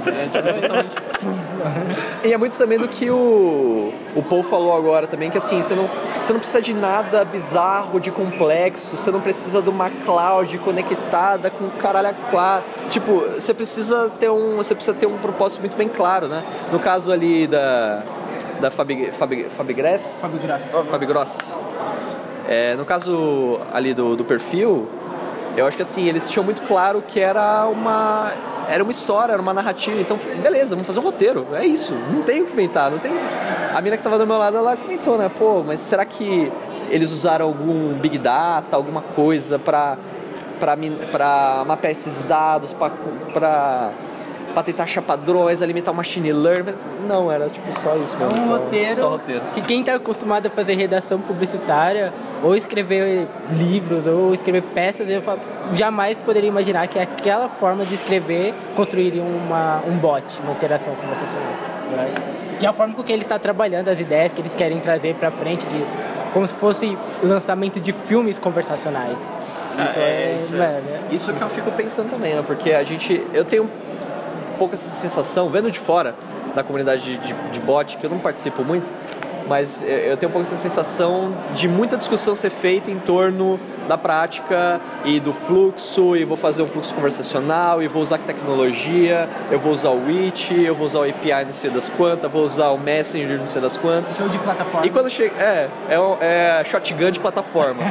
E é muito também do que o, o Paul falou agora também, que assim, você não, você não precisa de nada bizarro, de complexo, você não precisa de uma cloud conectada com o caralho a quatro. Tipo, você precisa ter um. Você precisa ter um propósito muito bem claro, né? No caso ali da. Da Fabi, Fabi, Fabigress? Fabigress. Fabigross. É, no caso ali do, do perfil, eu acho que assim, eles tinham muito claro que era uma era uma história, era uma narrativa. Então, beleza, vamos fazer um roteiro. É isso, não tem o que inventar, não tem. A mina que tava do meu lado, ela comentou, né? Pô, mas será que eles usaram algum big data, alguma coisa para para mapear esses dados, para para tentar achar padrões, alimentar o machine learning. Não, era tipo só isso É mesmo. um só, roteiro Só roteiro. que quem está acostumado a fazer redação publicitária ou escrever livros ou escrever peças, eu jamais poderia imaginar que aquela forma de escrever construiria uma, um bot, uma interação conversacional. eu acho. E a forma com que ele está trabalhando as ideias que eles querem trazer para frente, de, como se fosse lançamento de filmes conversacionais. Isso Ah, é, isso, mano, isso que eu fico pensando também, né? Porque a gente. Eu tenho pouco essa sensação, vendo de fora da comunidade de, de, de bot, que eu não participo muito, mas eu- tenho um pouco essa sensação de muita discussão ser feita em torno da prática e do fluxo, e vou fazer um fluxo conversacional, e vou usar que tecnologia, eu vou usar o Witch, eu vou usar o API não sei das quantas, vou usar o Messenger não sei das quantas. de plataforma. E quando chega. É, é, é shotgun de plataforma.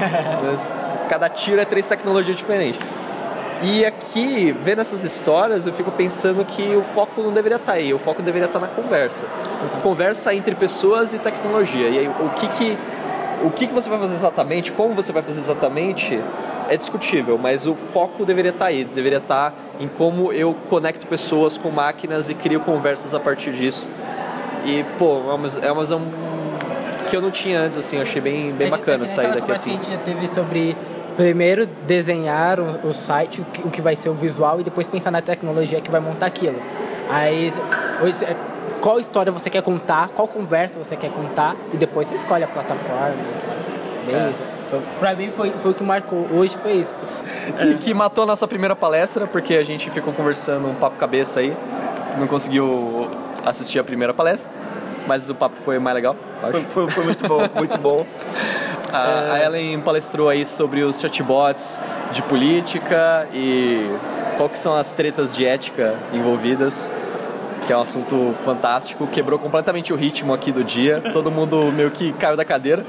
Cada tiro é três tecnologias diferentes. E aqui, vendo essas histórias, eu fico pensando que o foco não deveria estar aí, o foco deveria estar na conversa. Conversa entre pessoas e tecnologia. E aí, o que que, o que que você vai fazer exatamente, como você vai fazer exatamente, é discutível, mas o foco deveria estar aí, deveria estar em como eu conecto pessoas com máquinas e crio conversas a partir disso. E, pô, é uma, é visão que eu não tinha antes, assim, eu achei bem, bem bacana É que sair naquela daqui assim. que a gente já teve sobre primeiro desenhar o, o site, o que, o que vai ser o visual e depois pensar na tecnologia que vai montar aquilo. Aí, é, qual história você quer contar, qual conversa você quer contar e depois você escolhe a plataforma. Bem É. isso. Foi, pra mim foi, foi o que marcou hoje, foi isso. que, que matou a nossa primeira palestra, porque a gente ficou conversando um papo cabeça aí, não conseguiu assistir a primeira palestra, mas o papo foi mais legal. acho. Foi, foi muito bom, muito bom. A, a Ellen palestrou aí sobre os chatbots de política e qual que são as tretas de ética envolvidas. que é um assunto fantástico, quebrou completamente o ritmo aqui do dia. Todo mundo meio que caiu da cadeira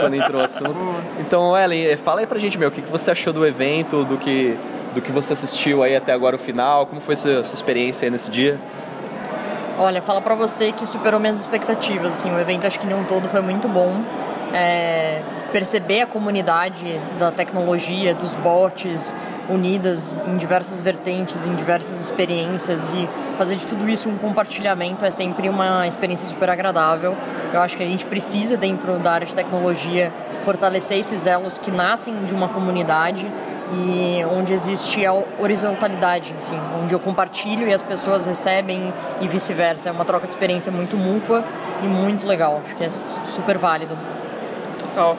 quando entrou o assunto. Então, Ellen, fala aí pra gente, meu, o que você achou do evento, do que, do que você assistiu aí até agora o final, como foi sua, sua experiência aí nesse dia? Olha, fala pra você que superou minhas expectativas, assim, o evento acho que em um todo foi muito bom. É, perceber a comunidade da tecnologia, dos bots, unidas em diversas vertentes, em diversas experiências e fazer de tudo isso um compartilhamento é sempre uma experiência super agradável. Eu acho que a gente precisa, dentro da área de tecnologia, fortalecer esses elos que nascem de uma comunidade e onde existe a horizontalidade, assim, onde eu compartilho e as pessoas recebem e vice-versa. É uma troca de experiência muito mútua e muito legal. Acho que é super válido. Total.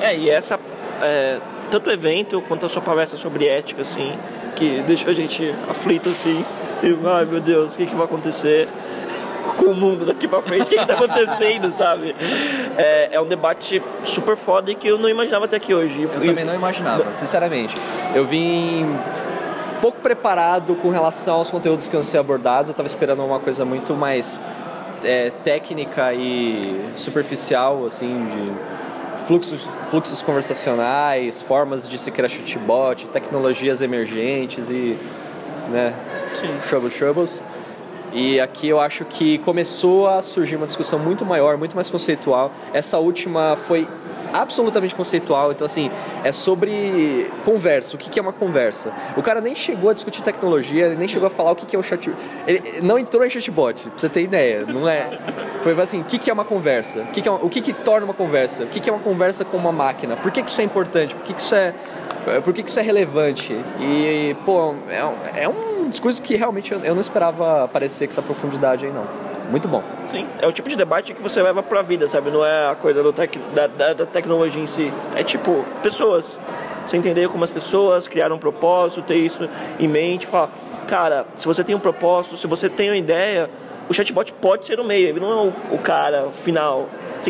É, e essa é, tanto o evento quanto a sua palestra sobre ética, assim, que deixou a gente aflito, assim, e, ai meu Deus, o que, que vai acontecer com o mundo daqui pra frente? O que, que tá acontecendo, sabe? É, é um debate super foda e que eu não imaginava até aqui hoje. Eu também não imaginava, sinceramente. Eu vim pouco preparado com relação aos conteúdos que iam ser abordados, eu tava esperando uma coisa muito mais é, técnica e superficial, assim, de fluxos, fluxos conversacionais, formas de se criar chatbot, tecnologias emergentes e né, troubles, troubles. E aqui eu acho que começou a surgir uma discussão muito maior, muito mais conceitual. Essa última foi absolutamente conceitual. Então, assim, é sobre conversa. O que é uma conversa? O cara nem chegou a discutir tecnologia, ele nem chegou a falar o que é um chat. Ele não entrou em chatbot, pra você ter ideia. Não é. Foi assim: o que é uma conversa? O que, é uma... o que, que torna uma conversa? O que é uma conversa com uma máquina? Por que, que isso é importante? Por que, que isso é. Por que, que isso é relevante? E, pô, é, é um discurso que realmente eu não esperava aparecer com essa profundidade aí, não. Muito bom. Sim, é o tipo de debate que você leva pra vida, sabe? Não é a coisa do tec, da, da, da, tecnologia em si. É tipo, pessoas. Você entender como as pessoas criaram um propósito, ter isso em mente, falar, cara, se você tem um propósito, se você tem uma ideia, o chatbot pode ser o meio, ele não é o, o cara final.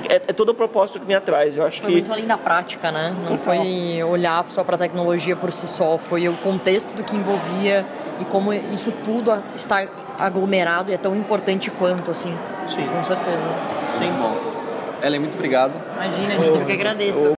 É, é, todo o propósito que vem atrás. Eu acho foi que. muito além da prática, né? Não foi olhar só para a tecnologia por si só, foi o contexto do que envolvia e como isso tudo está aglomerado e é tão importante quanto, assim. Sim. Com certeza. Sim, bom. Ellen, muito obrigado. Imagina, gente, eu que agradeço.